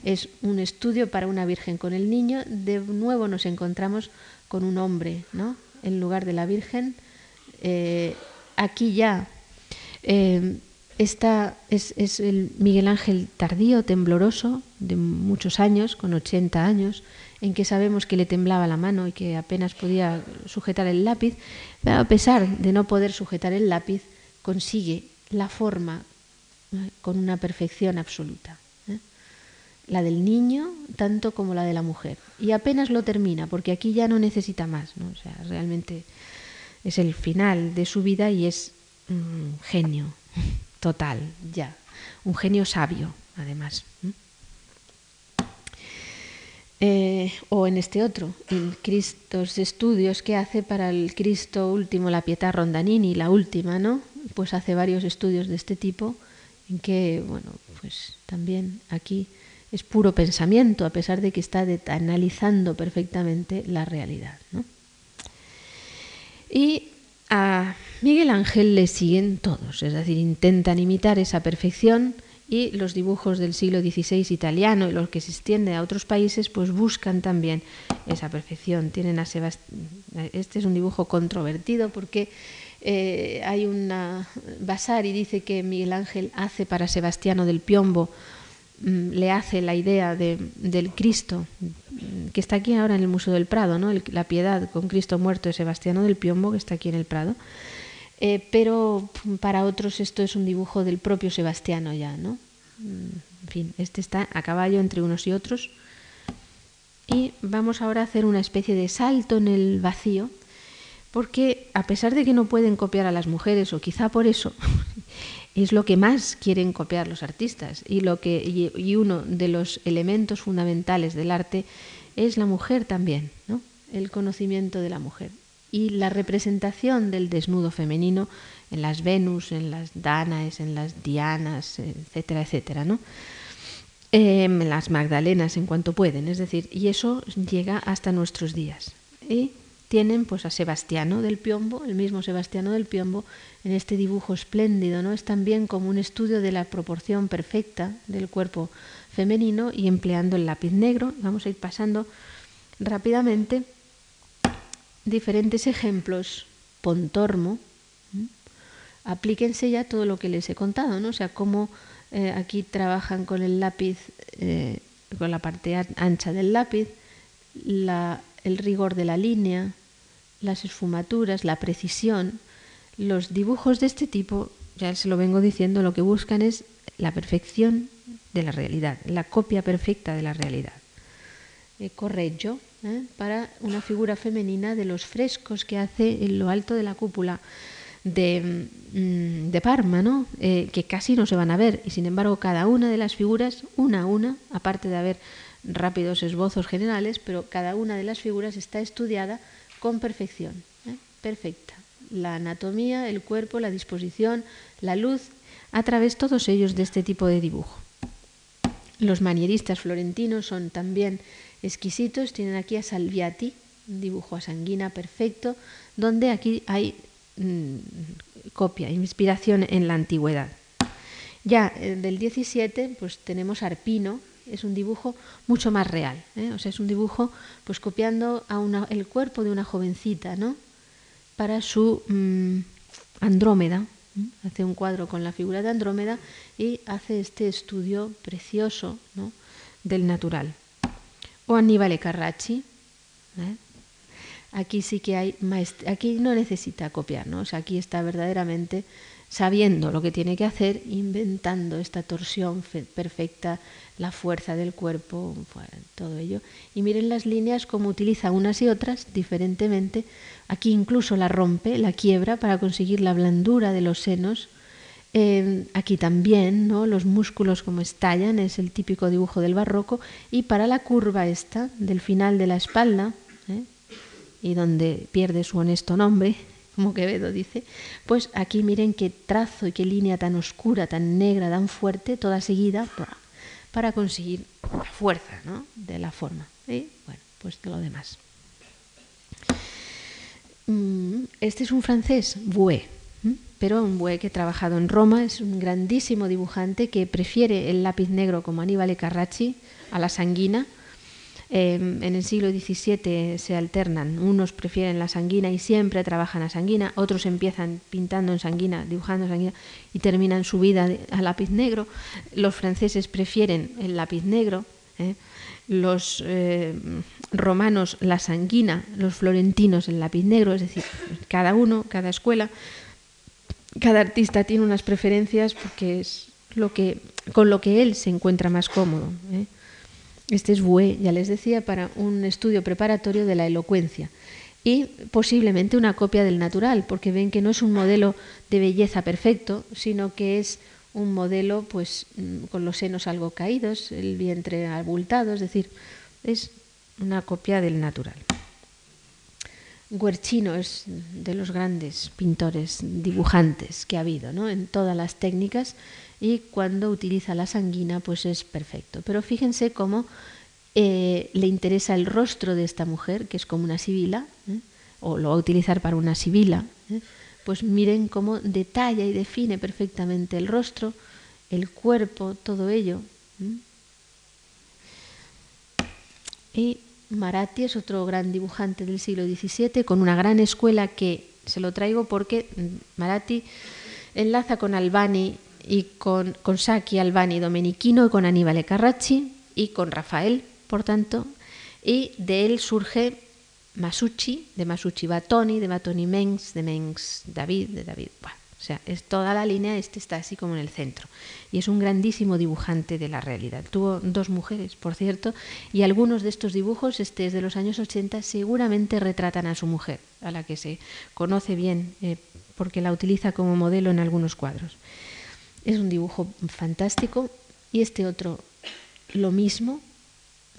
es un estudio para una virgen con el niño. De nuevo nos encontramos con un hombre, ¿no? En lugar de la virgen. Eh, aquí ya eh, es, es, el Miguel Ángel tardío, tembloroso, de muchos años, con 80 años, en que sabemos que le temblaba la mano y que apenas podía sujetar el lápiz, pero a pesar de no poder sujetar el lápiz, consigue la forma con una perfección absoluta la del niño tanto como la de la mujer. Y apenas lo termina, porque aquí ya no necesita más. ¿no? O sea, realmente es el final de su vida y es un genio total, ya. Un genio sabio, además. Eh, o en este otro, el Cristos estudios que hace para el Cristo último, la Pietà Rondanini, la última, ¿no? Pues hace varios estudios de este tipo, en que, bueno, pues también aquí es puro pensamiento, a pesar de que está analizando perfectamente la realidad. Y a Miguel Ángel le siguen todos, es decir, intentan imitar esa perfección y los dibujos del siglo XVI italiano y los que se extienden a otros países, pues buscan también esa perfección. Tienen a Este es un dibujo controvertido porque eh, hay una Vasari dice que Miguel Ángel hace para Sebastiano del Piombo Mm, le hace la idea de, del Cristo, que está aquí ahora en el Museo del Prado, ¿no? la piedad con Cristo muerto de Sebastiano del Piombo, que está aquí en el Prado. Eh, pero para otros esto es un dibujo del propio Sebastiano ya, ¿no? Mm, en fin, este está a caballo entre unos y otros. Y vamos ahora a hacer una especie de salto en el vacío, porque a pesar de que no pueden copiar a las mujeres, o quizá por eso, es lo que más quieren copiar los artistas y, lo que, y, uno de los elementos fundamentales del arte es la mujer también, ¿no? el conocimiento de la mujer y la representación del desnudo femenino en las Venus, en las Danaes, en las Dianas, etcétera, etcétera, ¿no? En las Magdalenas en cuanto pueden, es decir, y eso llega hasta nuestros días. Y tienen pues a Sebastiano del Piombo, el mismo Sebastiano del Piombo, en este dibujo espléndido, ¿no? Es también como un estudio de la proporción perfecta del cuerpo femenino y empleando el lápiz negro. Vamos a ir pasando rápidamente diferentes ejemplos. Pontormo, aplíquense ya todo lo que les he contado, ¿no? O sea, cómo eh, aquí trabajan con el lápiz, eh, con la parte ancha del lápiz, el rigor de la línea, las esfumaturas, la precisión, los dibujos de este tipo, ya se lo vengo diciendo, lo que buscan es la perfección de la realidad, la copia perfecta de la realidad. Eh, ¿eh? para una figura femenina de los frescos que hace en lo alto de la cúpula de, mm, de Parma, ¿no? Eh, que casi no se van a ver, y sin embargo cada una de las figuras, una a una, aparte de haber rápidos esbozos generales, pero cada una de las figuras está estudiada con perfección, perfecta. La anatomía, el cuerpo, la disposición, la luz, a través todos ellos de este tipo de dibujo. Los manieristas florentinos son también exquisitos. Tienen aquí a Salviati, un dibujo a sanguina perfecto, donde aquí hay mm, copia, inspiración en la antigüedad. Ya eh, del 17, pues tenemos Arpino, es un dibujo mucho más real, ¿eh? o sea, es un dibujo pues copiando a el cuerpo de una jovencita, ¿no? Para su mm, Andrómeda, hace un cuadro con la figura de Andrómeda y hace este estudio precioso ¿no? del natural. O Aníbal Carracci. ¿eh? Aquí sí que hay aquí no necesita copiar, ¿no? aquí está verdaderamente sabiendo lo que tiene que hacer, inventando esta torsión perfecta, la fuerza del cuerpo, todo ello. Y miren las líneas como utiliza unas y otras diferentemente. Aquí incluso la rompe, la quiebra para conseguir la blandura de los senos. Eh, aquí también, ¿no? Los músculos como estallan, es el típico dibujo del barroco. Y para la curva esta, del final de la espalda, ¿eh? y donde pierde su honesto nombre, como Quevedo dice, pues aquí miren qué trazo y qué línea tan oscura, tan negra, tan fuerte, toda seguida, para conseguir la fuerza ¿no? de la forma. Y bueno, pues lo demás. Mm, este es un francés, Boué, pero un Boué que ha trabajado en Roma, es un grandísimo dibujante que prefiere el lápiz negro como Aníbal Carracci a la sanguina Em, en el siglo XVII se alternan, unos prefieren la sanguina y siempre trabajan a sanguina, otros empiezan pintando en sanguina, dibujando en sanguina y terminan su vida a lápiz negro. Los franceses prefieren el lápiz negro, ¿eh? los eh, romanos la sanguina, los florentinos el lápiz negro, es decir, cada uno, cada escuela, cada artista tiene unas preferencias porque es lo que, con lo que él se encuentra más cómodo. ¿eh? Este es BUE, ya les decía, para un estudio preparatorio de la elocuencia y posiblemente una copia del natural, porque ven que no es un modelo de belleza perfecto, sino que es un modelo pues mm, con los senos algo caídos, el vientre abultado, es decir, es una copia del natural. Guercino es de los grandes pintores, dibujantes que ha habido, ¿no? En todas las técnicas y cuando utiliza la sanguina pues es perfecto. Pero fíjense cómo eh, le interesa el rostro de esta mujer, que es como una sibila, ¿eh? o lo va a utilizar para una sibila, ¿eh? pues miren cómo detalla y define perfectamente el rostro, el cuerpo, todo ello. Y Maratti es otro gran dibujante del siglo XVII con una gran escuela que se lo traigo porque Maratti enlaza con Albani y con, con Sacchi, Albani, Domenichino y con Aníbal Carracci y con Rafael, por tanto, y de él surge Masucci, de Masucci Batoni, de Batoni Mengs, de Mengs David, de David. O sea, es toda la línea, este está así como en el centro. Y es un grandísimo dibujante de la realidad. Tuvo dos mujeres, por cierto, y algunos de estos dibujos, este es de los años 80, seguramente retratan a su mujer, a la que se conoce bien eh, porque la utiliza como modelo en algunos cuadros. Es un dibujo fantástico y este otro lo mismo,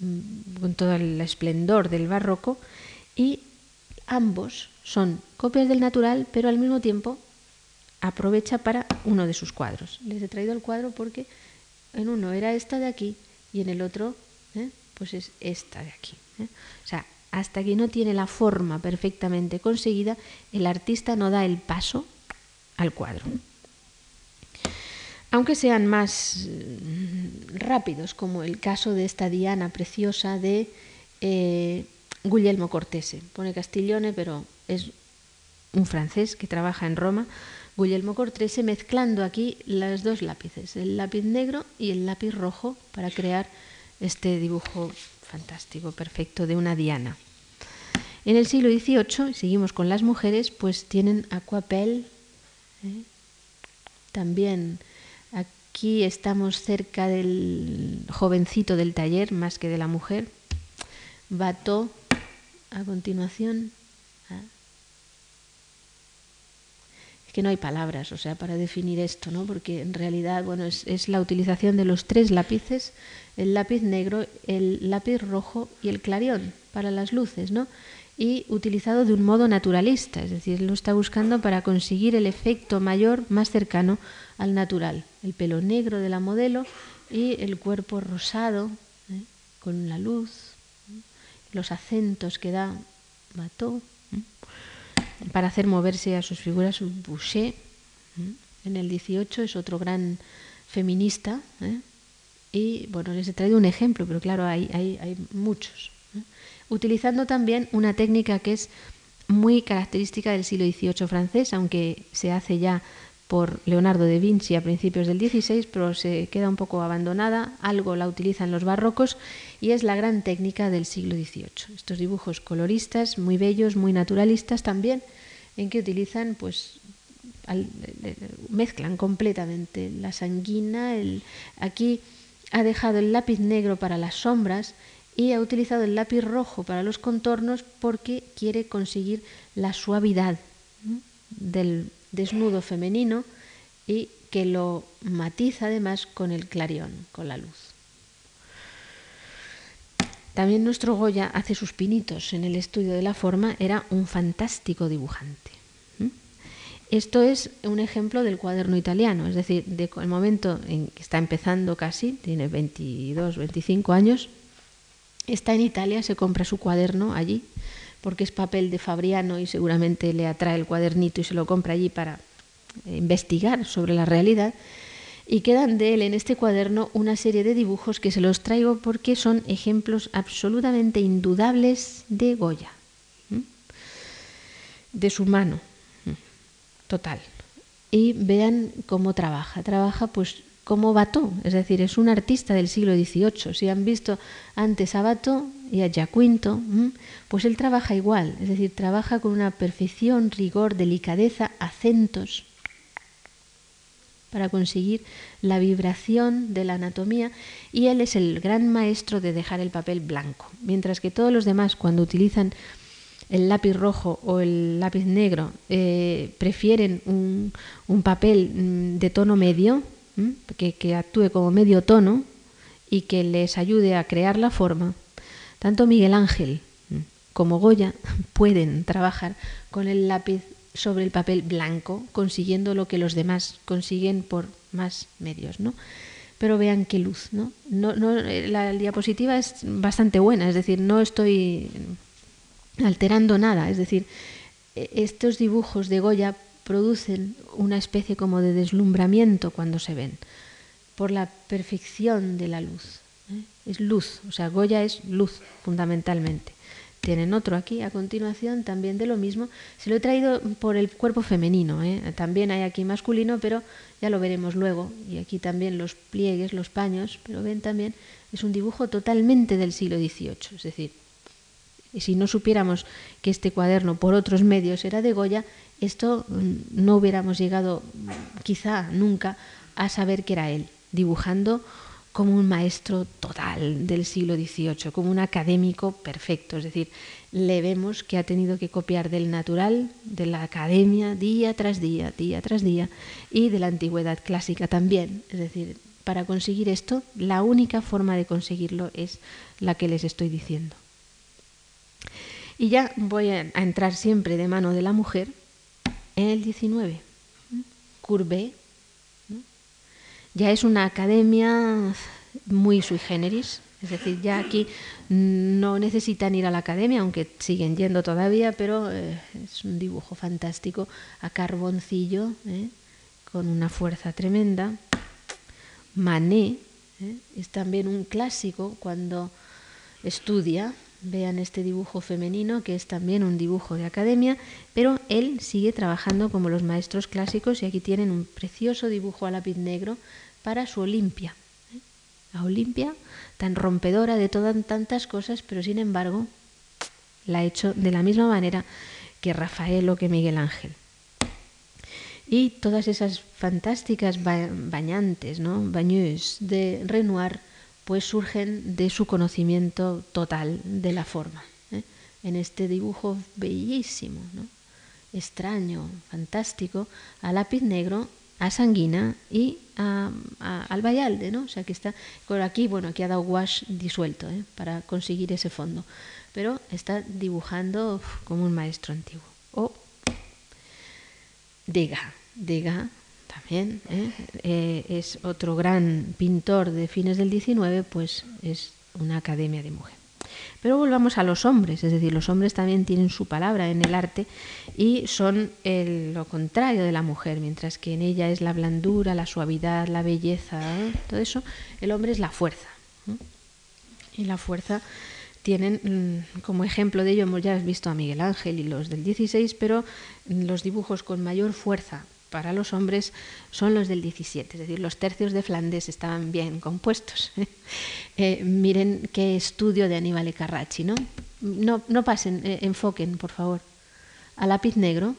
mm, con todo el esplendor del barroco, y ambos son copias del natural, pero al mismo tiempo aprovecha para uno de sus cuadros. Les he traído el cuadro porque en uno era esta de aquí y en el otro ¿eh? pues es esta de aquí. ¿eh? O sea, hasta que no tiene la forma perfectamente conseguida, el artista no da el paso al cuadro aunque sean más mm, rápidos, como el caso de esta Diana preciosa de eh, Guglielmo Cortese. Pone Castiglione, pero es un francés que trabaja en Roma, Guglielmo Cortese, mezclando aquí los dos lápices, el lápiz negro y el lápiz rojo, para crear este dibujo fantástico, perfecto, de una Diana. En el siglo XVIII, seguimos con las mujeres, pues tienen aquapel, ¿eh? también Aquí estamos cerca del jovencito del taller más que de la mujer. Bato, a continuación. Ah. Es que no hay palabras, o sea, para definir esto, ¿no? Porque en realidad, bueno, es, la utilización de los tres lápices, el lápiz negro, el lápiz rojo y el clarión para las luces, ¿no? y utilizado de un modo naturalista, es decir, lo está buscando para conseguir el efecto mayor más cercano al natural. El pelo negro de la modelo y el cuerpo rosado, ¿eh? con la luz, ¿eh? los acentos que da ¿eh? Para hacer moverse a sus figuras Boucher. En el 18 es otro gran feminista. Y bueno, les he traído un ejemplo, pero claro, hay, hay, hay muchos utilizando también una técnica que es muy característica del siglo XVIII francés, aunque se hace ya por Leonardo da Vinci a principios del XVI, pero se queda un poco abandonada, algo la utilizan los barrocos y es la gran técnica del siglo XVIII. Estos dibujos coloristas, muy bellos, muy naturalistas también, en que utilizan, pues, mezclan completamente la sanguina, aquí ha dejado el lápiz negro para las sombras y ha utilizado el lápiz rojo para los contornos porque quiere conseguir la suavidad del desnudo femenino y que lo matiza además con el clarión, con la luz. También nuestro Goya hace sus pinitos en el estudio de la forma, era un fantástico dibujante. Esto es un ejemplo del cuaderno italiano, es decir, del momento en que está empezando casi, tiene 22, 25 años, Está en Italia, se compra su cuaderno allí, porque es papel de Fabriano y seguramente le atrae el cuadernito y se lo compra allí para investigar sobre la realidad. Y quedan de él en este cuaderno una serie de dibujos que se los traigo porque son ejemplos absolutamente indudables de Goya, de su mano, total. Y vean cómo trabaja. Trabaja pues como Bato, es decir, es un artista del siglo XVIII. Si han visto antes a Bato y a Jaquinto, pues él trabaja igual, es decir, trabaja con una perfección, rigor, delicadeza, acentos, para conseguir la vibración de la anatomía y él es el gran maestro de dejar el papel blanco, mientras que todos los demás cuando utilizan el lápiz rojo o el lápiz negro eh, prefieren un, un papel mm, de tono medio, que, actúe como medio tono y que les ayude a crear la forma, tanto Miguel Ángel como Goya pueden trabajar con el lápiz sobre el papel blanco, consiguiendo lo que los demás consiguen por más medios, ¿no? Pero vean qué luz, ¿no? no la diapositiva es bastante buena, es decir, no estoy alterando nada, es decir, e, estos dibujos de Goya producen una especie como de deslumbramiento cuando se ven, por la perfección de la luz. Es luz, o sea, Goya es luz fundamentalmente. Tienen otro aquí a continuación también de lo mismo. Se lo he traído por el cuerpo femenino, ¿eh? también hay aquí masculino, pero ya lo veremos luego. Y aquí también los pliegues, los paños, pero ven también, es un dibujo totalmente del siglo XVIII, es decir, si no supiéramos que este cuaderno por otros medios era de Goya, esto mm, no hubiéramos llegado quizá nunca a saber que era él, dibujando como un maestro total del siglo XVIII, como un académico perfecto. Es decir, le vemos que ha tenido que copiar del natural, de la academia, día tras día, día tras día, y de la antigüedad clásica también. Es decir, para conseguir esto, la única forma de conseguirlo es la que les estoy diciendo. Y ya voy a entrar siempre de mano de la mujer, en el 19. Courbet ya es una academia muy sui generis, es decir, ya aquí no necesitan ir a la academia, aunque siguen yendo todavía, pero eh, es un dibujo fantástico a carboncillo, eh, con una fuerza tremenda. Manet eh, es también un clásico cuando estudia Vean este dibujo femenino, que es también un dibujo de academia, pero él sigue trabajando como los maestros clásicos y aquí tienen un precioso dibujo a lápiz negro para su Olimpia. ¿eh? La Olimpia, tan rompedora de todas tantas cosas, pero sin embargo la ha hecho de la misma manera que Rafael o que Miguel Ángel. Y todas esas fantásticas bañantes, ¿no? bañues de Renoir, pues surgen de su conocimiento total de la forma. ¿eh? En este dibujo bellísimo, ¿no? extraño, fantástico, a lápiz negro, a sanguina y a, al bayalde, ¿no? O sea que está por aquí, bueno, aquí ha dado wash disuelto ¿eh? para conseguir ese fondo, pero está dibujando como un maestro antiguo. O Degas, Degas también ¿eh? Eh, es otro gran pintor de fines del 19, pues es una academia de mujer. Pero volvamos a los hombres, es decir, los hombres también tienen su palabra en el arte y son lo contrario de la mujer, mientras que en ella es la blandura, la suavidad, la belleza, ¿eh? todo eso, el hombre es la fuerza. Y la fuerza tienen mm, como ejemplo de ello, ya visto a Miguel Ángel y los del 16, pero los dibujos con mayor fuerza para los hombres son los del 17, es decir, los tercios de Flandes estaban bien compuestos. Eh, miren qué estudio de Aníbal Carracci, ¿no? No, no pasen, eh, enfoquen, por favor, a lápiz negro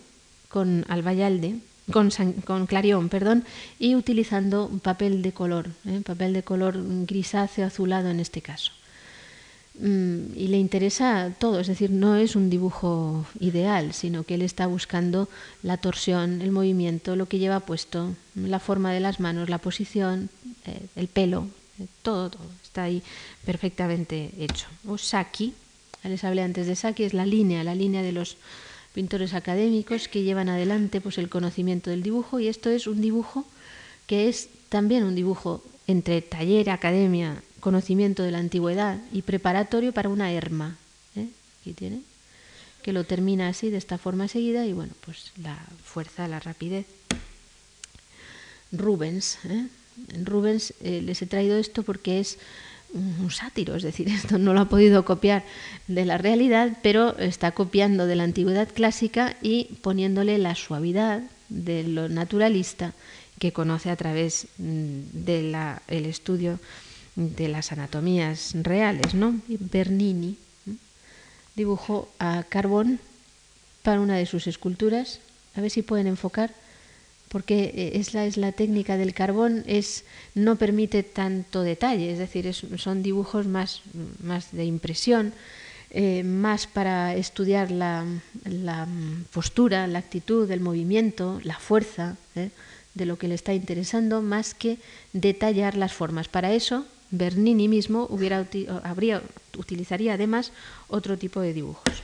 con albayalde, con, con clarión, perdón, y utilizando papel de color, ¿eh? papel de color grisáceo azulado en este caso. Mm, y le interesa todo, es decir, no es un dibujo ideal, sino que él está buscando la torsión, el movimiento, lo que lleva puesto, la forma de las manos, la posición, eh, el pelo, eh, todo, todo está ahí perfectamente hecho. O Saki, les hablé antes de Saki, es la línea, la línea de los pintores académicos que llevan adelante pues el conocimiento del dibujo y esto es un dibujo que es también un dibujo entre taller, academia conocimiento de la antigüedad y preparatorio para una herma. ¿eh? Aquí tiene, que lo termina así, de esta forma seguida, y bueno, pues la fuerza, la rapidez. Rubens, ¿eh? Rubens eh, les he traído esto porque es un sátiro, es decir, esto no lo ha podido copiar de la realidad, pero está copiando de la antigüedad clásica y poniéndole la suavidad de lo naturalista que conoce a través mm, del estudio de las anatomías reales, ¿no? Bernini dibujó a carbón para una de sus esculturas. A ver si pueden enfocar, porque eh, es la, es la técnica del carbón, es, no permite tanto detalle, es decir, son dibujos más, más de impresión, eh, más para estudiar la, la, postura, la actitud, el movimiento, la fuerza ¿eh? de lo que le está interesando, más que detallar las formas. Para eso Bernini mismo hubiera, habría, utilizaría además otro tipo de dibujos.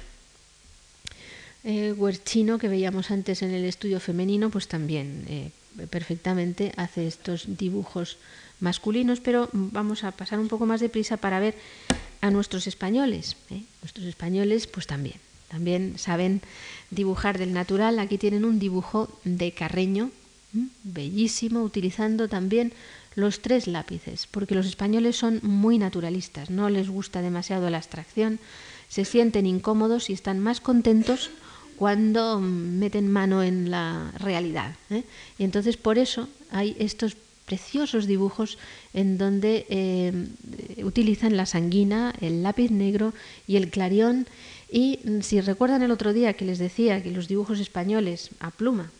Eh, Guerchino, que veíamos antes en el estudio femenino, pues también eh, perfectamente hace estos dibujos masculinos, pero vamos a pasar un poco más deprisa para ver a nuestros españoles. ¿eh? Nuestros españoles, pues también, también saben dibujar del natural. Aquí tienen un dibujo de Carreño, bellísimo, utilizando también los tres lápices, porque los españoles son muy naturalistas, no les gusta demasiado la abstracción, se sienten incómodos y están más contentos cuando meten mano en la realidad. ¿eh? Y entonces por eso hay estos preciosos dibujos en donde eh, utilizan la sanguina, el lápiz negro y el clarión. Y si recuerdan el otro día que les decía que los dibujos españoles a pluma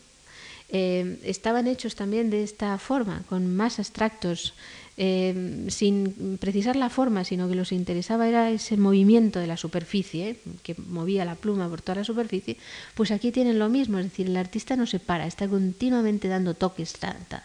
eh, estaban hechos también de esta forma, con más abstractos, eh, sin precisar la forma, sino que los interesaba era ese movimiento de la superficie, que movía la pluma por toda la superficie, pues aquí tienen lo mismo, es decir, el artista no se para, está continuamente dando toques, ta, ta,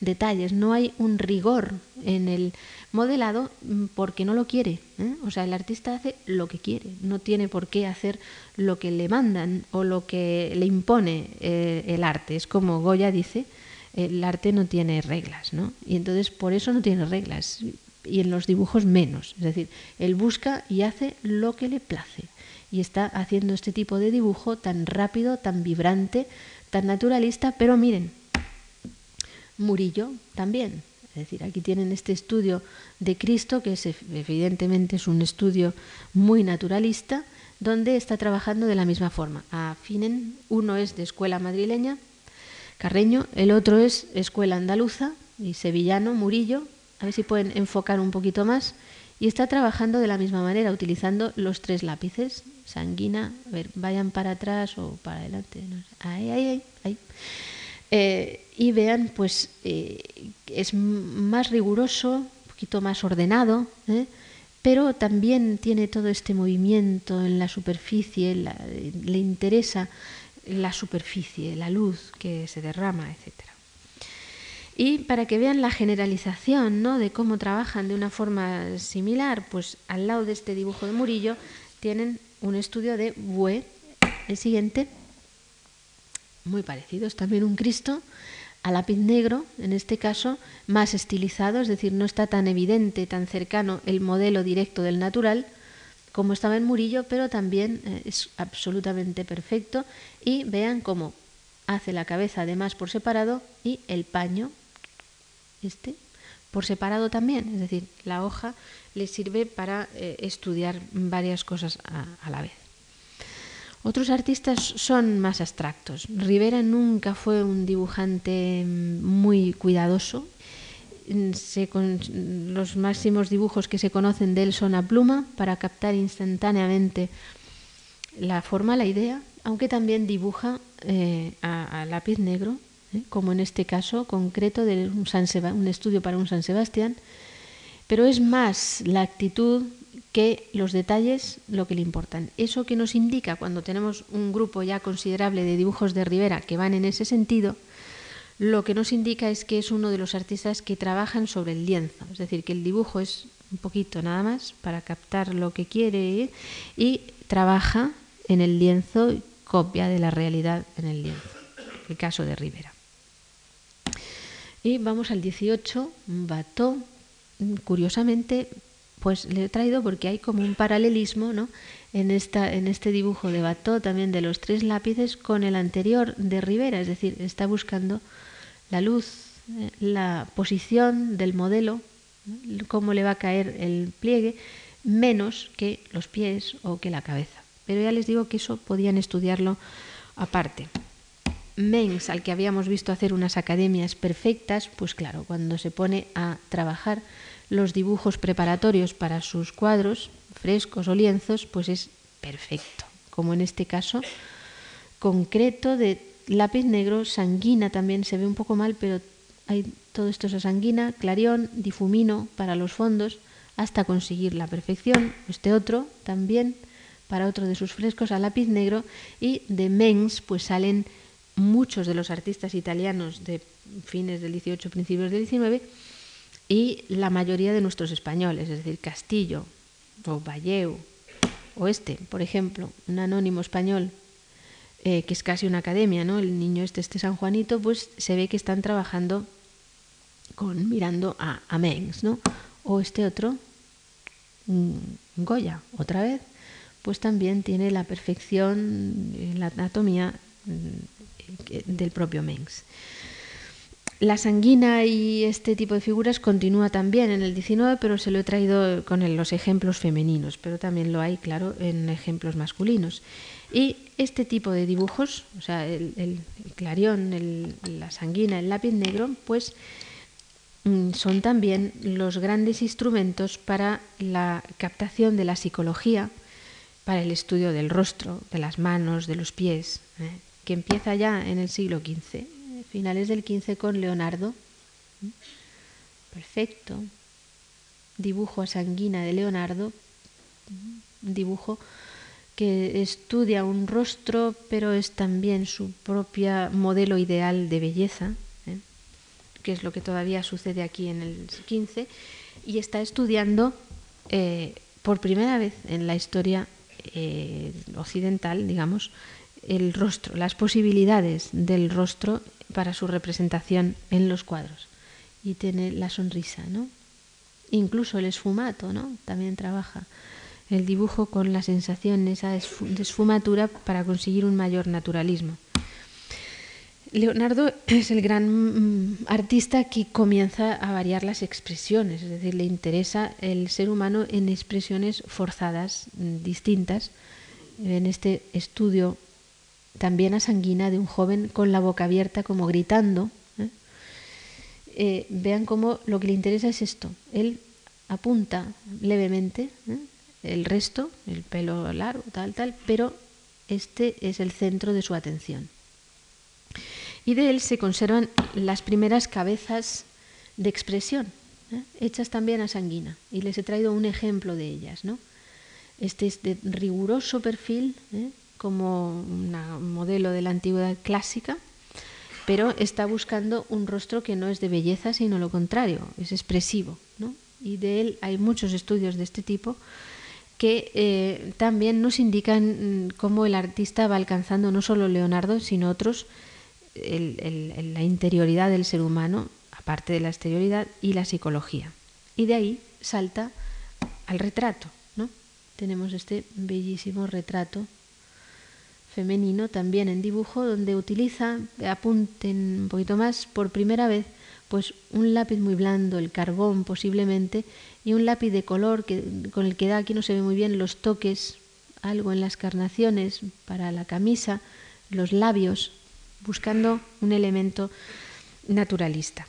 detalles, no hay un rigor en el modelado mm, porque no lo quiere. ¿eh? O sea, el artista hace lo que quiere, no tiene por qué hacer lo que le mandan o lo que le impone eh, el arte. Es como Goya dice, el arte no tiene reglas, ¿no? Y entonces por eso no tiene reglas. Y en los dibujos menos. Es decir, él busca y hace lo que le place. Y está haciendo este tipo de dibujo tan rápido, tan vibrante, tan naturalista, pero miren, Murillo también. Es decir, aquí tienen este estudio de Cristo, que es, evidentemente es un estudio muy naturalista, donde está trabajando de la misma forma. Afinen, uno es de escuela madrileña, Carreño, el otro es escuela andaluza y sevillano, Murillo, a ver si pueden enfocar un poquito más, y está trabajando de la misma manera, utilizando los tres lápices, sanguina, a ver, vayan para atrás o para adelante, ahí, ahí, ahí, ahí. Eh, y vean, pues eh, es más riguroso, un poquito más ordenado, ¿eh? pero también tiene todo este movimiento en la superficie, le interesa la superficie, la luz que se derrama, etc. Y para que vean la generalización ¿no? de cómo trabajan de una forma similar, pues al lado de este dibujo de Murillo tienen un estudio de Bue, el siguiente, muy parecido, es también un Cristo a lápiz negro, en este caso más estilizado, es decir, no está tan evidente, tan cercano el modelo directo del natural como estaba en Murillo, pero también eh, es absolutamente perfecto y vean cómo hace la cabeza además por separado y el paño, este, por separado también, es decir, la hoja le sirve para eh, estudiar varias cosas a la vez. Otros artistas son más abstractos. Rivera nunca fue un dibujante muy cuidadoso. los máximos dibujos que se conocen de él son a pluma para captar instantáneamente la forma, la idea, aunque también dibuja eh, a, lápiz negro, ¿eh? como en este caso concreto de un, un estudio para un San Sebastián, pero es más la actitud que los detalles lo que le importan. Eso que nos indica cuando tenemos un grupo ya considerable de dibujos de Rivera que van en ese sentido, lo que nos indica es que es uno de los artistas que trabajan sobre el lienzo, es decir, que el dibujo es un poquito nada más para captar lo que quiere y trabaja en el lienzo, copia de la realidad en el lienzo, el caso de Rivera. Y vamos al 18, Bateau, curiosamente pues le he traído porque hay como un paralelismo ¿no? en, esta, en este dibujo de Bateau también de los tres lápices con el anterior de Rivera, es decir, está buscando la luz, eh, la posición del modelo, cómo le va a caer el pliegue, menos que los pies o que la cabeza. Pero ya les digo que eso podían estudiarlo aparte. Mengs, al que habíamos visto hacer unas academias perfectas, pues claro, cuando se pone a trabajar los dibujos preparatorios para sus cuadros, frescos o lienzos, pues es perfecto, como en este caso concreto de lápiz negro, sanguina también se ve un poco mal, pero hay todo esto es sanguina, clarión, difumino para los fondos, hasta conseguir la perfección. Este otro también para otro de sus frescos a lápiz negro y de Mengs pues salen muchos de los artistas italianos de fines del 18, principios del 19 y la mayoría de nuestros españoles, es decir, Castillo o Valleu o este, por ejemplo, un anónimo español eh, que es casi una academia, ¿no? El niño este, este San Juanito, pues se ve que están trabajando con mirando a, a Mengs, ¿no? O este otro, Goya, otra vez, pues también tiene la perfección la anatomía mm, del propio Mengs. La sanguina y este tipo de figuras continúa también en el 19, pero se lo he traído con los ejemplos femeninos, pero también lo hay, claro, en ejemplos masculinos. Y este tipo de dibujos, o sea, el, clarión, la sanguina, el lápiz negro, pues mm, son también los grandes instrumentos para la captación de la psicología, para el estudio del rostro, de las manos, de los pies, ¿eh? que empieza ya en el siglo XV finales del 15 con Leonardo. Perfecto. Dibujo a sanguina de Leonardo. Dibujo que estudia un rostro, pero es también su propia modelo ideal de belleza, ¿eh? que es lo que todavía sucede aquí en el 15, y está estudiando eh, por primera vez en la historia eh, occidental, digamos, el rostro, las posibilidades del rostro para su representación en los cuadros. Y tiene la sonrisa, ¿no? Incluso el esfumato, ¿no? También trabaja el dibujo con la sensación, esa de esfumatura para conseguir un mayor naturalismo. Leonardo es el gran mm, artista que comienza a variar las expresiones, es decir, le interesa el ser humano en expresiones forzadas, mm, distintas. En este estudio también a sanguina de un joven con la boca abierta como gritando. ¿eh? Eh, vean cómo lo que le interesa es esto. Él apunta levemente ¿eh? el resto, el pelo largo, tal, tal, pero este es el centro de su atención. Y de él se conservan las primeras cabezas de expresión, hechas también a sanguina. Y les he traído un ejemplo de ellas. ¿no? Este es de riguroso perfil. Como un modelo de la antigüedad clásica, pero está buscando un rostro que no es de belleza, sino lo contrario, es expresivo. ¿no? Y de él hay muchos estudios de este tipo que eh, también nos indican mm, cómo el artista va alcanzando no solo Leonardo, sino otros, la interioridad del ser humano, aparte de la exterioridad, y la psicología. Y de ahí salta al retrato. ¿no? Tenemos este bellísimo retrato femenino también en dibujo, donde utiliza, apunten un poquito más, por primera vez, pues un lápiz muy blando, el carbón posiblemente, y un lápiz de color que, con el que da, aquí no se ve muy bien, los toques, algo en las carnaciones para la camisa, los labios, buscando un elemento naturalista.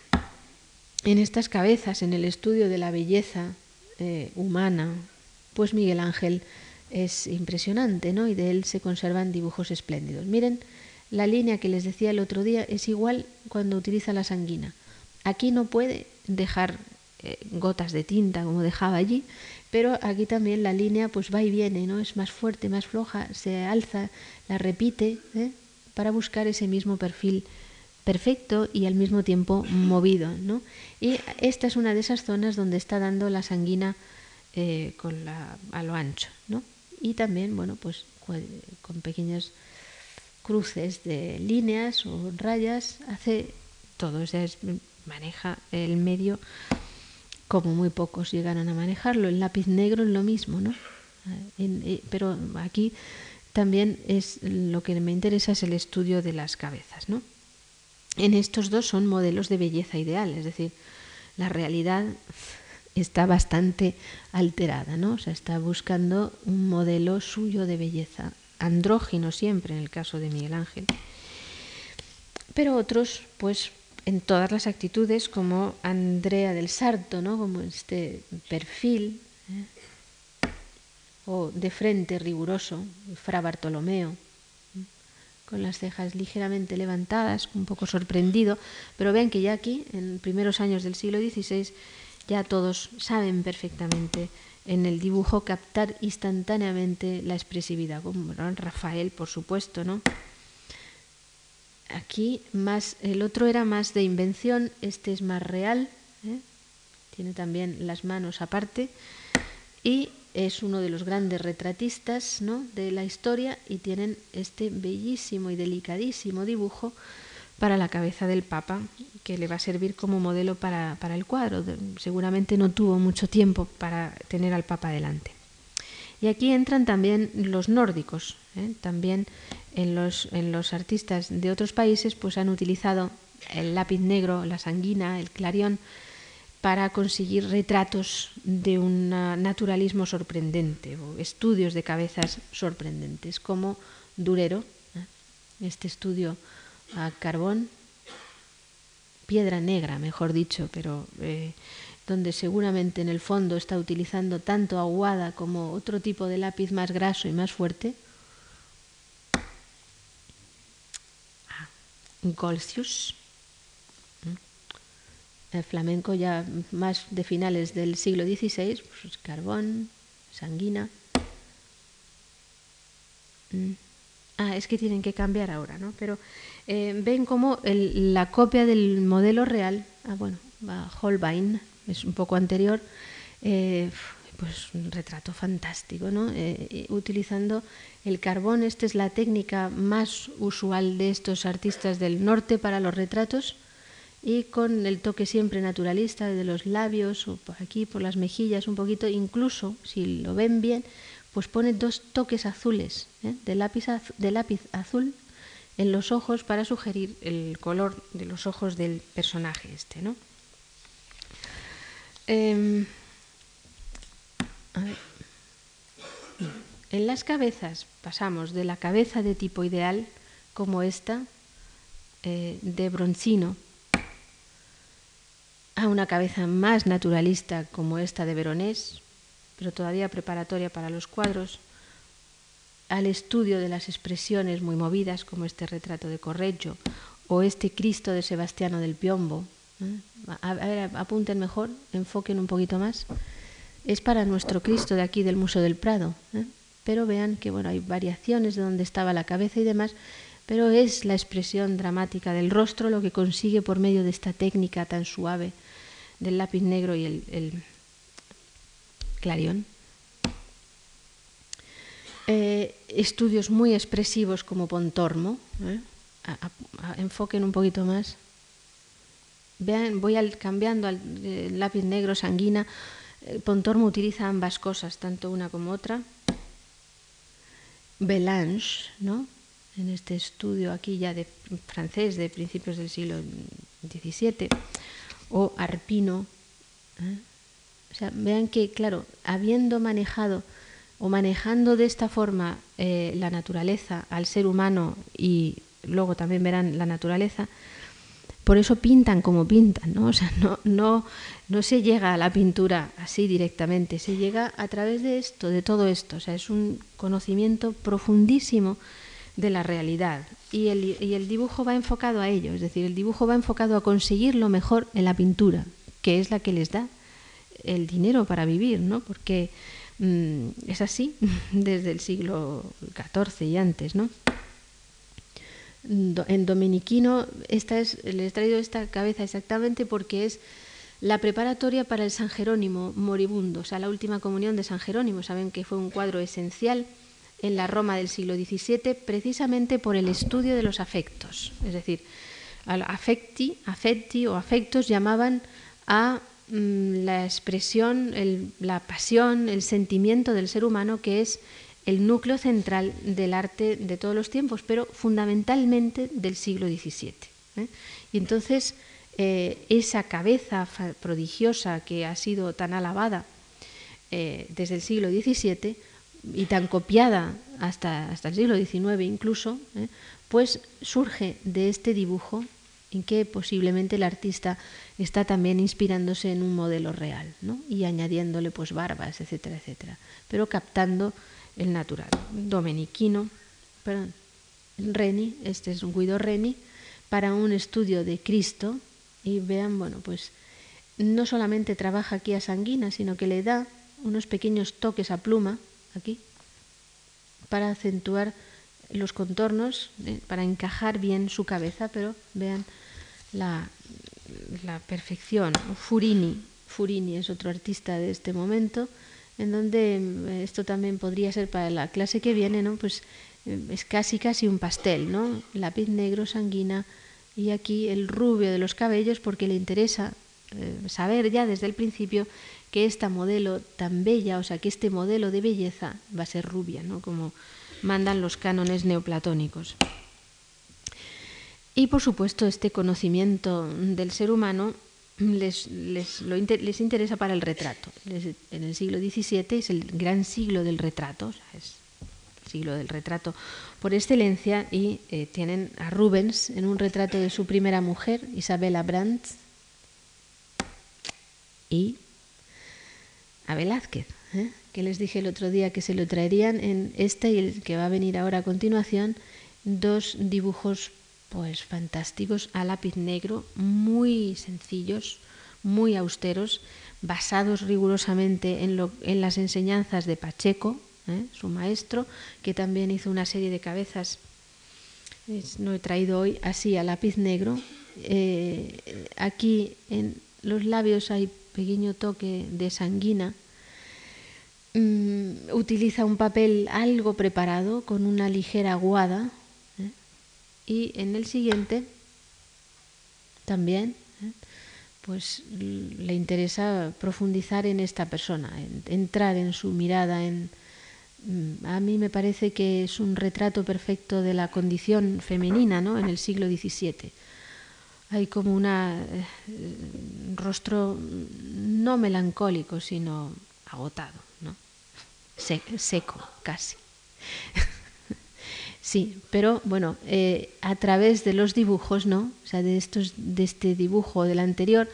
En estas cabezas, en el estudio de la belleza eh, humana, pues Miguel Ángel es impresionante, ¿no? Y de él se conservan dibujos espléndidos. Miren, la línea que les decía el otro día es igual cuando utiliza la sanguina. Aquí no puede dejar eh, gotas de tinta como dejaba allí, pero aquí también la línea pues va y viene, ¿no? Es más fuerte, más floja, se alza, la repite, ¿eh? para buscar ese mismo perfil perfecto y al mismo tiempo movido, ¿no? Y esta es una de esas zonas donde está dando la sanguina eh, con a lo ancho, ¿no? Y también, bueno, pues con pequeñas cruces de líneas o rayas hace todo, o sea, maneja el medio como muy pocos llegaron a manejarlo. El lápiz negro es lo mismo, ¿no? Eh, pero aquí también es lo que me interesa es el estudio de las cabezas, ¿no? En estos dos son modelos de belleza ideal, es decir, la realidad está bastante alterada, ¿no? O sea, está buscando un modelo suyo de belleza, andrógino siempre en el caso de Miguel Ángel. Pero otros, pues en todas las actitudes, como Andrea del Sarto, ¿no? como este perfil, ¿eh? o de frente riguroso, Fra Bartolomeo, ¿eh? con las cejas ligeramente levantadas, un poco sorprendido, pero vean que ya aquí, en primeros años del siglo XVI, ya todos saben perfectamente en el dibujo captar instantáneamente la expresividad, como Rafael, por supuesto, ¿no? Aquí más, el otro era más de invención, este es más real, ¿eh? tiene también las manos aparte y es uno de los grandes retratistas ¿no? de la historia y tienen este bellísimo y delicadísimo dibujo para la cabeza del Papa, que le va a servir como modelo para, el cuadro. Seguramente no tuvo mucho tiempo para tener al Papa delante. Y aquí entran también los nórdicos, ¿eh? también en los, en los artistas de otros países pues han utilizado el lápiz negro, la sanguina, el clarión, para conseguir retratos de un naturalismo sorprendente o estudios de cabezas sorprendentes, como Durero, ¿eh? este estudio a carbón, piedra negra, mejor dicho, pero eh, donde seguramente en el fondo está utilizando tanto aguada como otro tipo de lápiz más graso y más fuerte, Golcius, el flamenco ya más de finales del siglo XVI, pues carbón, sanguina. Mm. Ah, es que tienen que cambiar ahora, ¿no? Pero eh, ven como la copia del modelo real, ah, bueno, Holbein, es un poco anterior, eh, pues un retrato fantástico, ¿no? Eh, utilizando el carbón, esta es la técnica más usual de estos artistas del norte para los retratos y con el toque siempre naturalista de los labios o por aquí, por las mejillas un poquito, incluso si lo ven bien, pues pone dos toques azules ¿eh? de, lápiz de lápiz azul en los ojos para sugerir el color de los ojos del personaje este, ¿no? Em, en las cabezas pasamos de la cabeza de tipo ideal, como esta, eh, de Broncino, a una cabeza más naturalista como esta de Veronés, pero todavía preparatoria para los cuadros, al estudio de las expresiones muy movidas como este retrato de Correggio, o este Cristo de Sebastiano del Piombo. ¿eh? A, ver, apunten mejor, enfoquen un poquito más. Es para nuestro Cristo de aquí del Museo del Prado. ¿eh? Pero vean que bueno, hay variaciones de donde estaba la cabeza y demás, pero es la expresión dramática del rostro lo que consigue por medio de esta técnica tan suave del lápiz negro y el, clarión. Eh, estudios muy expresivos como Pontormo, enfoquen un poquito más. Vean, voy cambiando al lápiz negro sanguina. Eh, Pontormo utiliza ambas cosas, tanto una como otra. Belange, ¿no? en este estudio aquí ya de francés de principios del siglo XVII, o Arpino. ¿eh? O sea, vean que, claro, habiendo manejado o manejando de esta forma eh, la naturaleza al ser humano y luego también verán la naturaleza, por eso pintan como pintan, ¿no? O sea, no, no, no se llega a la pintura así directamente, se llega a través de esto, de todo esto. O sea, es un conocimiento profundísimo de la realidad. Y el, y el dibujo va enfocado a ello, es decir, el dibujo va enfocado a conseguir lo mejor en la pintura, que es la que les da el dinero para vivir, ¿no? Porque mm, es así desde el siglo XIV y antes, ¿no? en dominiquino, esta es, les he traído esta cabeza exactamente porque es la preparatoria para el San Jerónimo moribundo, o sea, la última comunión de San Jerónimo. Saben que fue un cuadro esencial en la Roma del siglo XVII precisamente por el estudio de los afectos. Es decir, afecti, afecti o afectos llamaban a la expresión, la pasión, el sentimiento del ser humano que es el núcleo central del arte de todos los tiempos, pero fundamentalmente del siglo XVII. ¿eh? Y entonces eh, esa cabeza prodigiosa que ha sido tan alabada eh, desde el siglo XVII y tan copiada hasta, hasta el siglo XIX incluso, pues surge de este dibujo en que posiblemente el artista está también inspirándose en un modelo real ¿no? y añadiéndole pues barbas, etcétera, etcétera, pero captando el natural. Domeniquino, perdón, Reni, este es un Guido Reni, para un estudio de Cristo. Y vean, bueno, pues no solamente trabaja aquí a Sanguina, sino que le da unos pequeños toques a pluma, aquí, para acentuar los contornos, eh, para encajar bien su cabeza, pero vean la, perfección. Furini, Furini es otro artista de este momento, en donde eh, esto también podría ser para la clase que viene, ¿no? Pues eh, es casi casi un pastel, ¿no? Lápiz negro, sanguina y aquí el rubio de los cabellos porque le interesa saber ya desde el principio que esta modelo tan bella, o sea, que este modelo de belleza va a ser rubia, ¿no? Como mandan los cánones neoplatónicos. Y por supuesto este conocimiento del ser humano les, les, les interesa para el retrato. en el siglo XVII es el gran siglo del retrato, es el siglo del retrato por excelencia, y eh, tienen a Rubens en un retrato de su primera mujer, Isabella Brandt, y a Velázquez, ¿eh? Que les dije el otro día que se lo traerían en este y el que va a venir ahora a continuación, dos dibujos pues fantásticos a lápiz negro, muy sencillos, muy austeros, basados rigurosamente en, lo, en las enseñanzas de Pacheco, ¿eh? su maestro, que también hizo una serie de cabezas, no he traído hoy así a lápiz negro. Eh, aquí en los labios hay pequeño toque de sanguina. Mm, utiliza un papel algo preparado con una ligera aguada y en el siguiente también ¿eh? pues le interesa profundizar en esta persona, entrar en su mirada, en, mm, a mí me parece que es un retrato perfecto de la condición femenina ¿no? en el siglo XVII. Hay como un eh, rostro no melancólico, sino agotado. Seco casi. Sí, pero bueno, eh, a través de los dibujos, ¿no? O sea, de, estos, de este dibujo del anterior,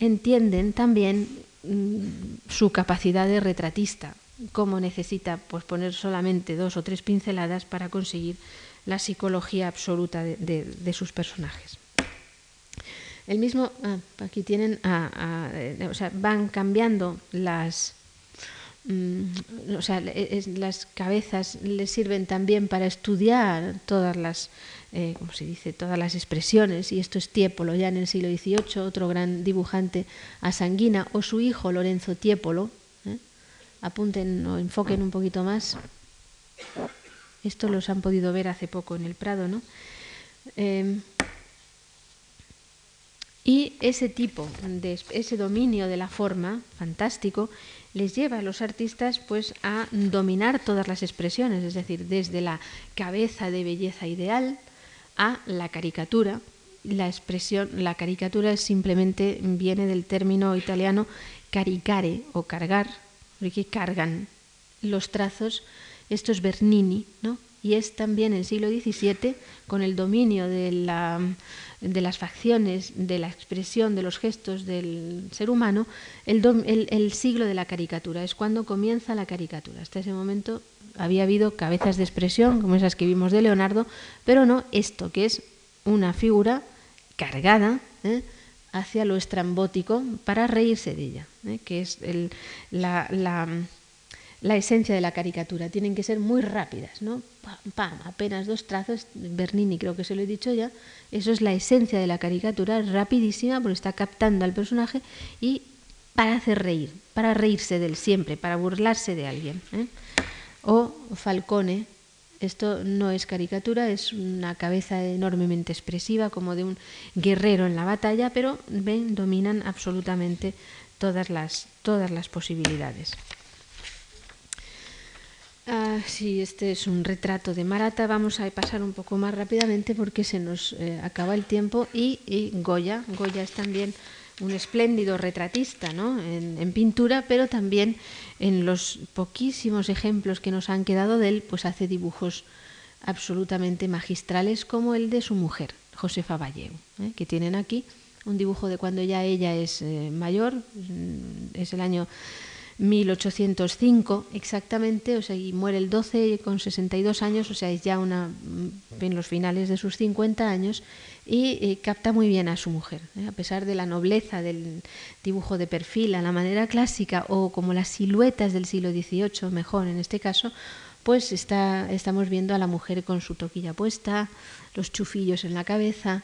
entienden también mm, su capacidad de retratista, cómo necesita pues, poner solamente dos o tres pinceladas para conseguir la psicología absoluta de, sus personajes. El mismo, ah, aquí tienen, eh, o sea, van cambiando las, o sea, las cabezas les sirven también para estudiar todas las, eh, como se dice, todas las expresiones, y esto es Tiepolo ya en el siglo XVIII, otro gran dibujante a Sanguina, o su hijo Lorenzo Tiepolo, ¿eh? apunten o enfoquen un poquito más. Esto los han podido ver hace poco en el Prado, ¿no? Em, y ese tipo de ese dominio de la forma fantástico les lleva a los artistas pues a dominar todas las expresiones, es decir, desde la cabeza de belleza ideal a la caricatura. La expresión, la caricatura simplemente viene del término italiano caricare o cargar, porque cargan los trazos esto es Bernini, ¿no? Y es también el siglo XVII, con el dominio de, la, de las facciones, de la expresión, de los gestos del ser humano, el, el, siglo de la caricatura. Es cuando comienza la caricatura. Hasta ese momento había habido cabezas de expresión, como esas que vimos de Leonardo, pero no esto, que es una figura cargada ¿eh? hacia lo estrambótico para reírse de ella, ¿eh? que es el, la esencia de la caricatura. Tienen que ser muy rápidas, ¿no? Pam, pam, apenas dos trazos. Bernini, creo que se lo he dicho ya. Eso es la esencia de la caricatura, rapidísima, porque está captando al personaje y para hacer reír, para reírse de él siempre, para burlarse de alguien. ¿eh? O Falcone, esto no es caricatura, es una cabeza enormemente expresiva, como de un guerrero en la batalla, pero ven, dominan absolutamente todas las, todas las posibilidades. Ah, sí, este es un retrato de Marata. Vamos a pasar un poco más rápidamente porque se nos eh, acaba el tiempo. Y, Goya, Goya es también un espléndido retratista ¿no? en, pintura, pero también en los poquísimos ejemplos que nos han quedado de él, pues hace dibujos absolutamente magistrales como el de su mujer, Josefa Valleu, ¿eh? que tienen aquí un dibujo de cuando ya ella es eh, mayor, mm, es el año 1805 exactamente, o sea, y muere el 12 con 62 años, o sea, es ya una, mm, en los finales de sus 50 años, y eh, capta muy bien a su mujer, ¿eh? a pesar de la nobleza del dibujo de perfil a la manera clásica o como las siluetas del siglo XVIII, mejor en este caso, pues está, estamos viendo a la mujer con su toquilla puesta, los chufillos en la cabeza,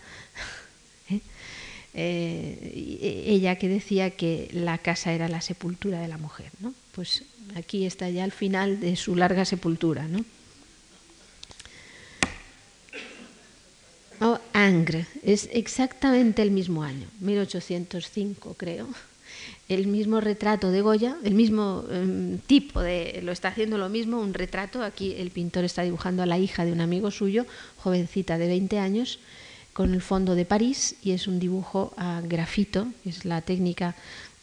eh, ella que decía que la casa era la sepultura de la mujer. ¿no? Pues aquí está ya el final de su larga sepultura. ¿no? Oh, Angre, es exactamente el mismo año, 1805 creo. El mismo retrato de Goya, el mismo em, tipo de, lo está haciendo lo mismo, un retrato, aquí el pintor está dibujando a la hija de un amigo suyo, jovencita de 20 años, con el fondo de París y es un dibujo a grafito, es la técnica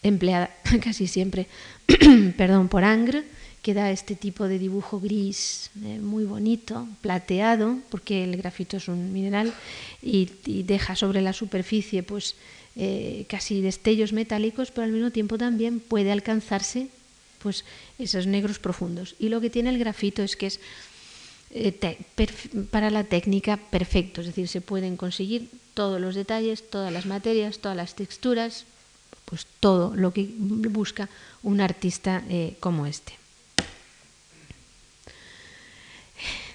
empleada casi siempre perdón, por Angre, que da este tipo de dibujo gris eh, muy bonito, plateado, porque el grafito es un mineral y, deja sobre la superficie pues eh, casi destellos metálicos, pero al mismo tiempo también puede alcanzarse pues esos negros profundos. Y lo que tiene el grafito es que es eh, para la técnica perfecto, es decir, se pueden conseguir todos los detalles, todas las materias, todas las texturas, pues todo lo que busca un artista eh, como este.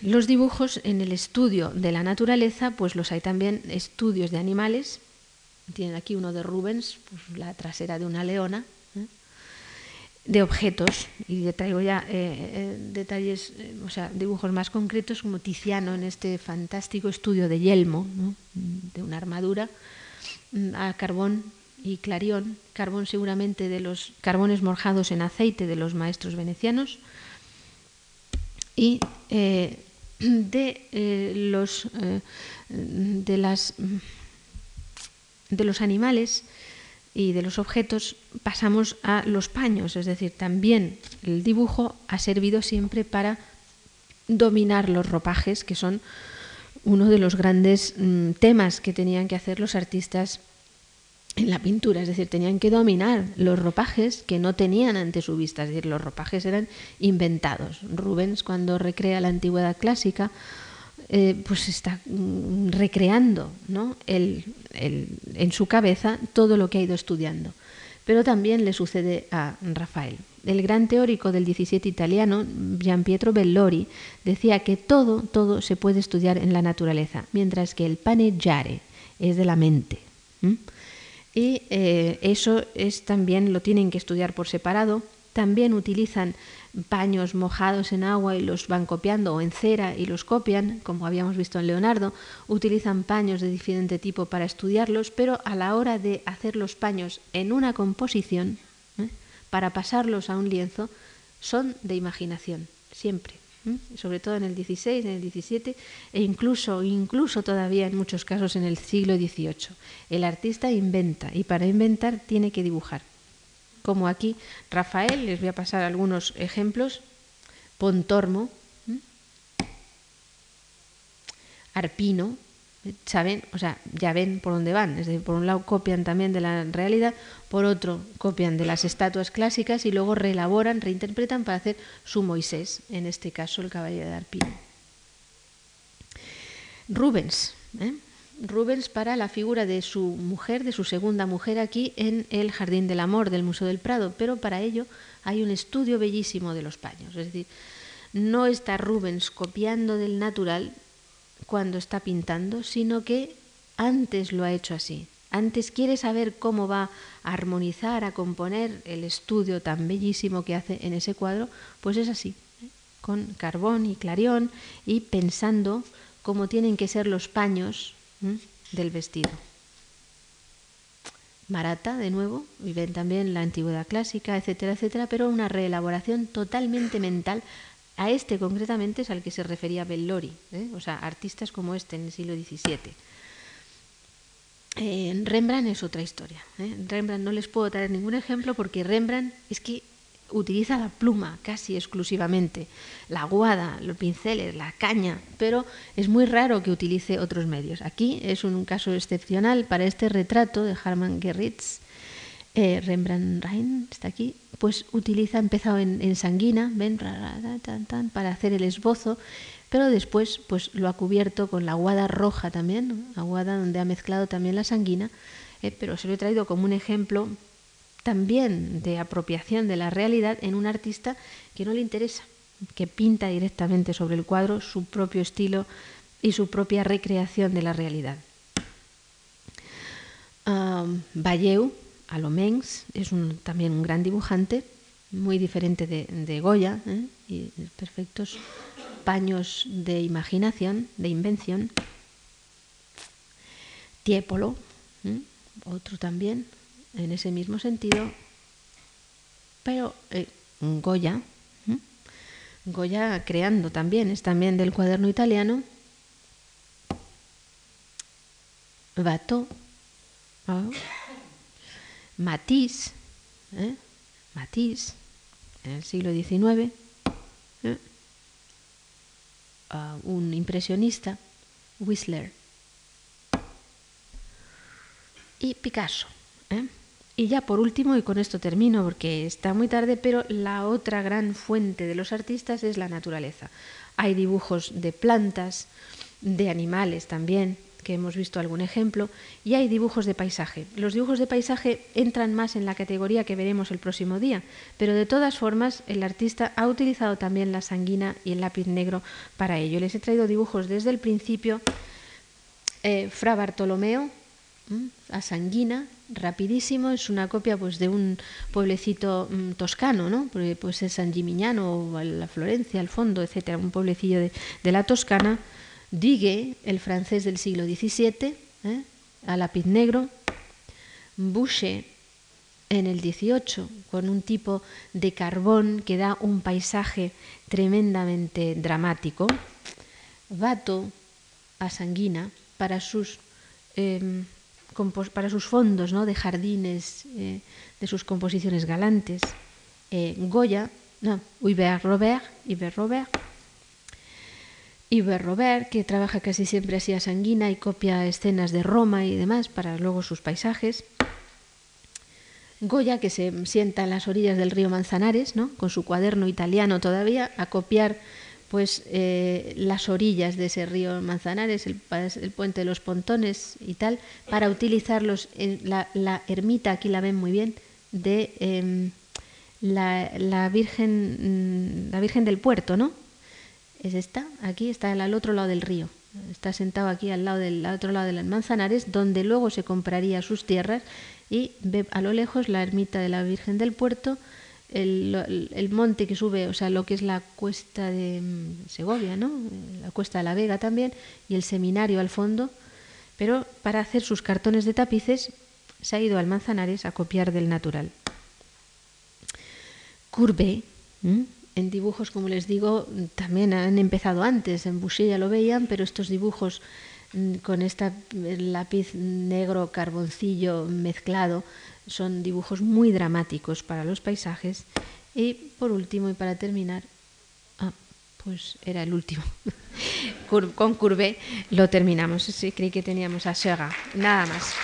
Los dibujos en el estudio de la naturaleza, pues los hay también estudios de animales. Tienen aquí uno de Rubens, pues la trasera de una leona, de objetos y traigo ya eh, eh, detalles, eh, o sea, dibujos más concretos como Tiziano en este fantástico estudio de yelmo, de una armadura mm, a carbón y clarión, carbón seguramente de los carbones morjados en aceite de los maestros venecianos y de los de las de los animales y de los objetos pasamos a los paños, es decir, también el dibujo ha servido siempre para dominar los ropajes, que son uno de los grandes mm, temas que tenían que hacer los artistas en la pintura, es decir, tenían que dominar los ropajes que no tenían ante su vista, es decir, los ropajes eran inventados. Rubens, cuando recrea la antigüedad clásica, eh, pues está mm, recreando ¿no? en su cabeza todo lo que ha ido estudiando. Pero también le sucede a Rafael. El gran teórico del 17 italiano, Gian Pietro Bellori, decía que todo, todo se puede estudiar en la naturaleza, mientras que el paneggiare es de la mente. Y eh, eso es también lo tienen que estudiar por separado. También utilizan paños mojados en agua y los van copiando o en cera y los copian, como habíamos visto en Leonardo, utilizan paños de diferente tipo para estudiarlos, pero a la hora de hacer los paños en una composición, ¿eh? para pasarlos a un lienzo, son de imaginación, siempre. ¿eh? Sobre todo en el 16, en el 17 e incluso, incluso todavía en muchos casos en el siglo XVIII. El artista inventa y para inventar tiene que dibujar como aquí Rafael, les voy a pasar algunos ejemplos, Pontormo, Arpino, saben, o sea, ya ven por dónde van, es decir, por un lado copian también de la realidad, por otro copian de las estatuas clásicas y luego reelaboran, reinterpretan para hacer su Moisés, en este caso el caballero de Arpino. Rubens, ¿eh? Rubens para la figura de su mujer, de su segunda mujer aquí en el Jardín del Amor del Museo del Prado, pero para ello hay un estudio bellísimo de los paños. Es decir, no está Rubens copiando del natural cuando está pintando, sino que antes lo ha hecho así. Antes quiere saber cómo va a armonizar, a componer el estudio tan bellísimo que hace en ese cuadro, pues es así, ¿eh? con carbón y clarión y pensando cómo tienen que ser los paños del vestido. Marata, de nuevo, y ven también la antigüedad clásica, etcétera, etcétera, pero una reelaboración totalmente mental. A este concretamente es al que se refería Bellori, ¿eh? o sea, artistas como este en el siglo XVII. Eh, Rembrandt es otra historia. ¿eh? Rembrandt no les puedo traer ningún ejemplo porque Rembrandt es que utiliza la pluma casi exclusivamente, la aguada, los pinceles, la caña, pero es muy raro que utilice otros medios. Aquí es un caso excepcional para este retrato de Harman Gerritz. Eh, Rembrandt Rein está aquí, pues utiliza, ha empezado en, sanguina, ven, para hacer el esbozo, pero después pues lo ha cubierto con la aguada roja también, aguada donde ha mezclado también la sanguina, eh, pero se lo he traído como un ejemplo también de apropiación de la realidad en un artista que no le interesa, que pinta directamente sobre el cuadro su propio estilo y su propia recreación de la realidad. Um, Valleu, Alomens, es también un gran dibujante, muy diferente de, Goya, ¿eh? y perfectos paños de imaginación, de invención. Tiepolo, ¿eh? otro también, en ese mismo sentido, pero eh, Goya, Goya creando también, es también del cuaderno italiano, Watteau, Matisse, ¿eh? Matisse, en el siglo XIX, ¿eh? un impresionista, Whistler, y Picasso. ¿eh? Y ya por último, y con esto termino porque está muy tarde, pero la otra gran fuente de los artistas es la naturaleza. Hay dibujos de plantas, de animales también, que hemos visto algún ejemplo, y hay dibujos de paisaje. Los dibujos de paisaje entran más en la categoría que veremos el próximo día, pero de todas formas el artista ha utilizado también la sanguina y el lápiz negro para ello. Les he traído dibujos desde el principio. Eh, Fra Bartolomeo, a Sanguina, rapidísimo, es una copia pues de un pueblecito mm, toscano, ¿no? Pues es San Gimignano o la Florencia, al fondo, etcétera, un pueblecillo de, la Toscana. Digue, el francés del siglo XVII, ¿eh? a lápiz negro. Boucher, en el XVIII, con un tipo de carbón que da un paisaje tremendamente dramático. Vato, a Sanguina, para sus em, para sus fondos ¿no? de jardines, eh, de sus composiciones galantes. Eh, Goya, no, Hubert Robert, Hubert Robert, Robert, que trabaja casi siempre así a sanguina y copia escenas de Roma y demás para luego sus paisajes. Goya, que se sienta en las orillas del río Manzanares, ¿no? con su cuaderno italiano todavía, a copiar pues eh, las orillas de ese río Manzanares, el, puente de los pontones y tal, para utilizarlos en la, ermita, aquí la ven muy bien, de em, la, Virgen, mm, la Virgen del Puerto, ¿no? Es esta, aquí está al otro lado del río. Está sentado aquí al lado del otro lado de las Manzanares, donde luego se compraría sus tierras y ve a lo lejos la ermita de la Virgen del Puerto, el, monte que sube, o sea, lo que es la cuesta de mm, Segovia, ¿no? La cuesta de la Vega también, y el seminario al fondo. Pero para hacer sus cartones de tapices se ha ido al Manzanares a copiar del natural. Curve, en dibujos, como les digo, también han empezado antes. En Boucher ya lo veían, pero estos dibujos mm, con este lápiz negro carboncillo mezclado son dibujos muy dramáticos para los paisajes. Y por último, y para terminar, ah, pues era el último. Con Courbet lo terminamos. Sí, creí que teníamos a Sega. Nada más.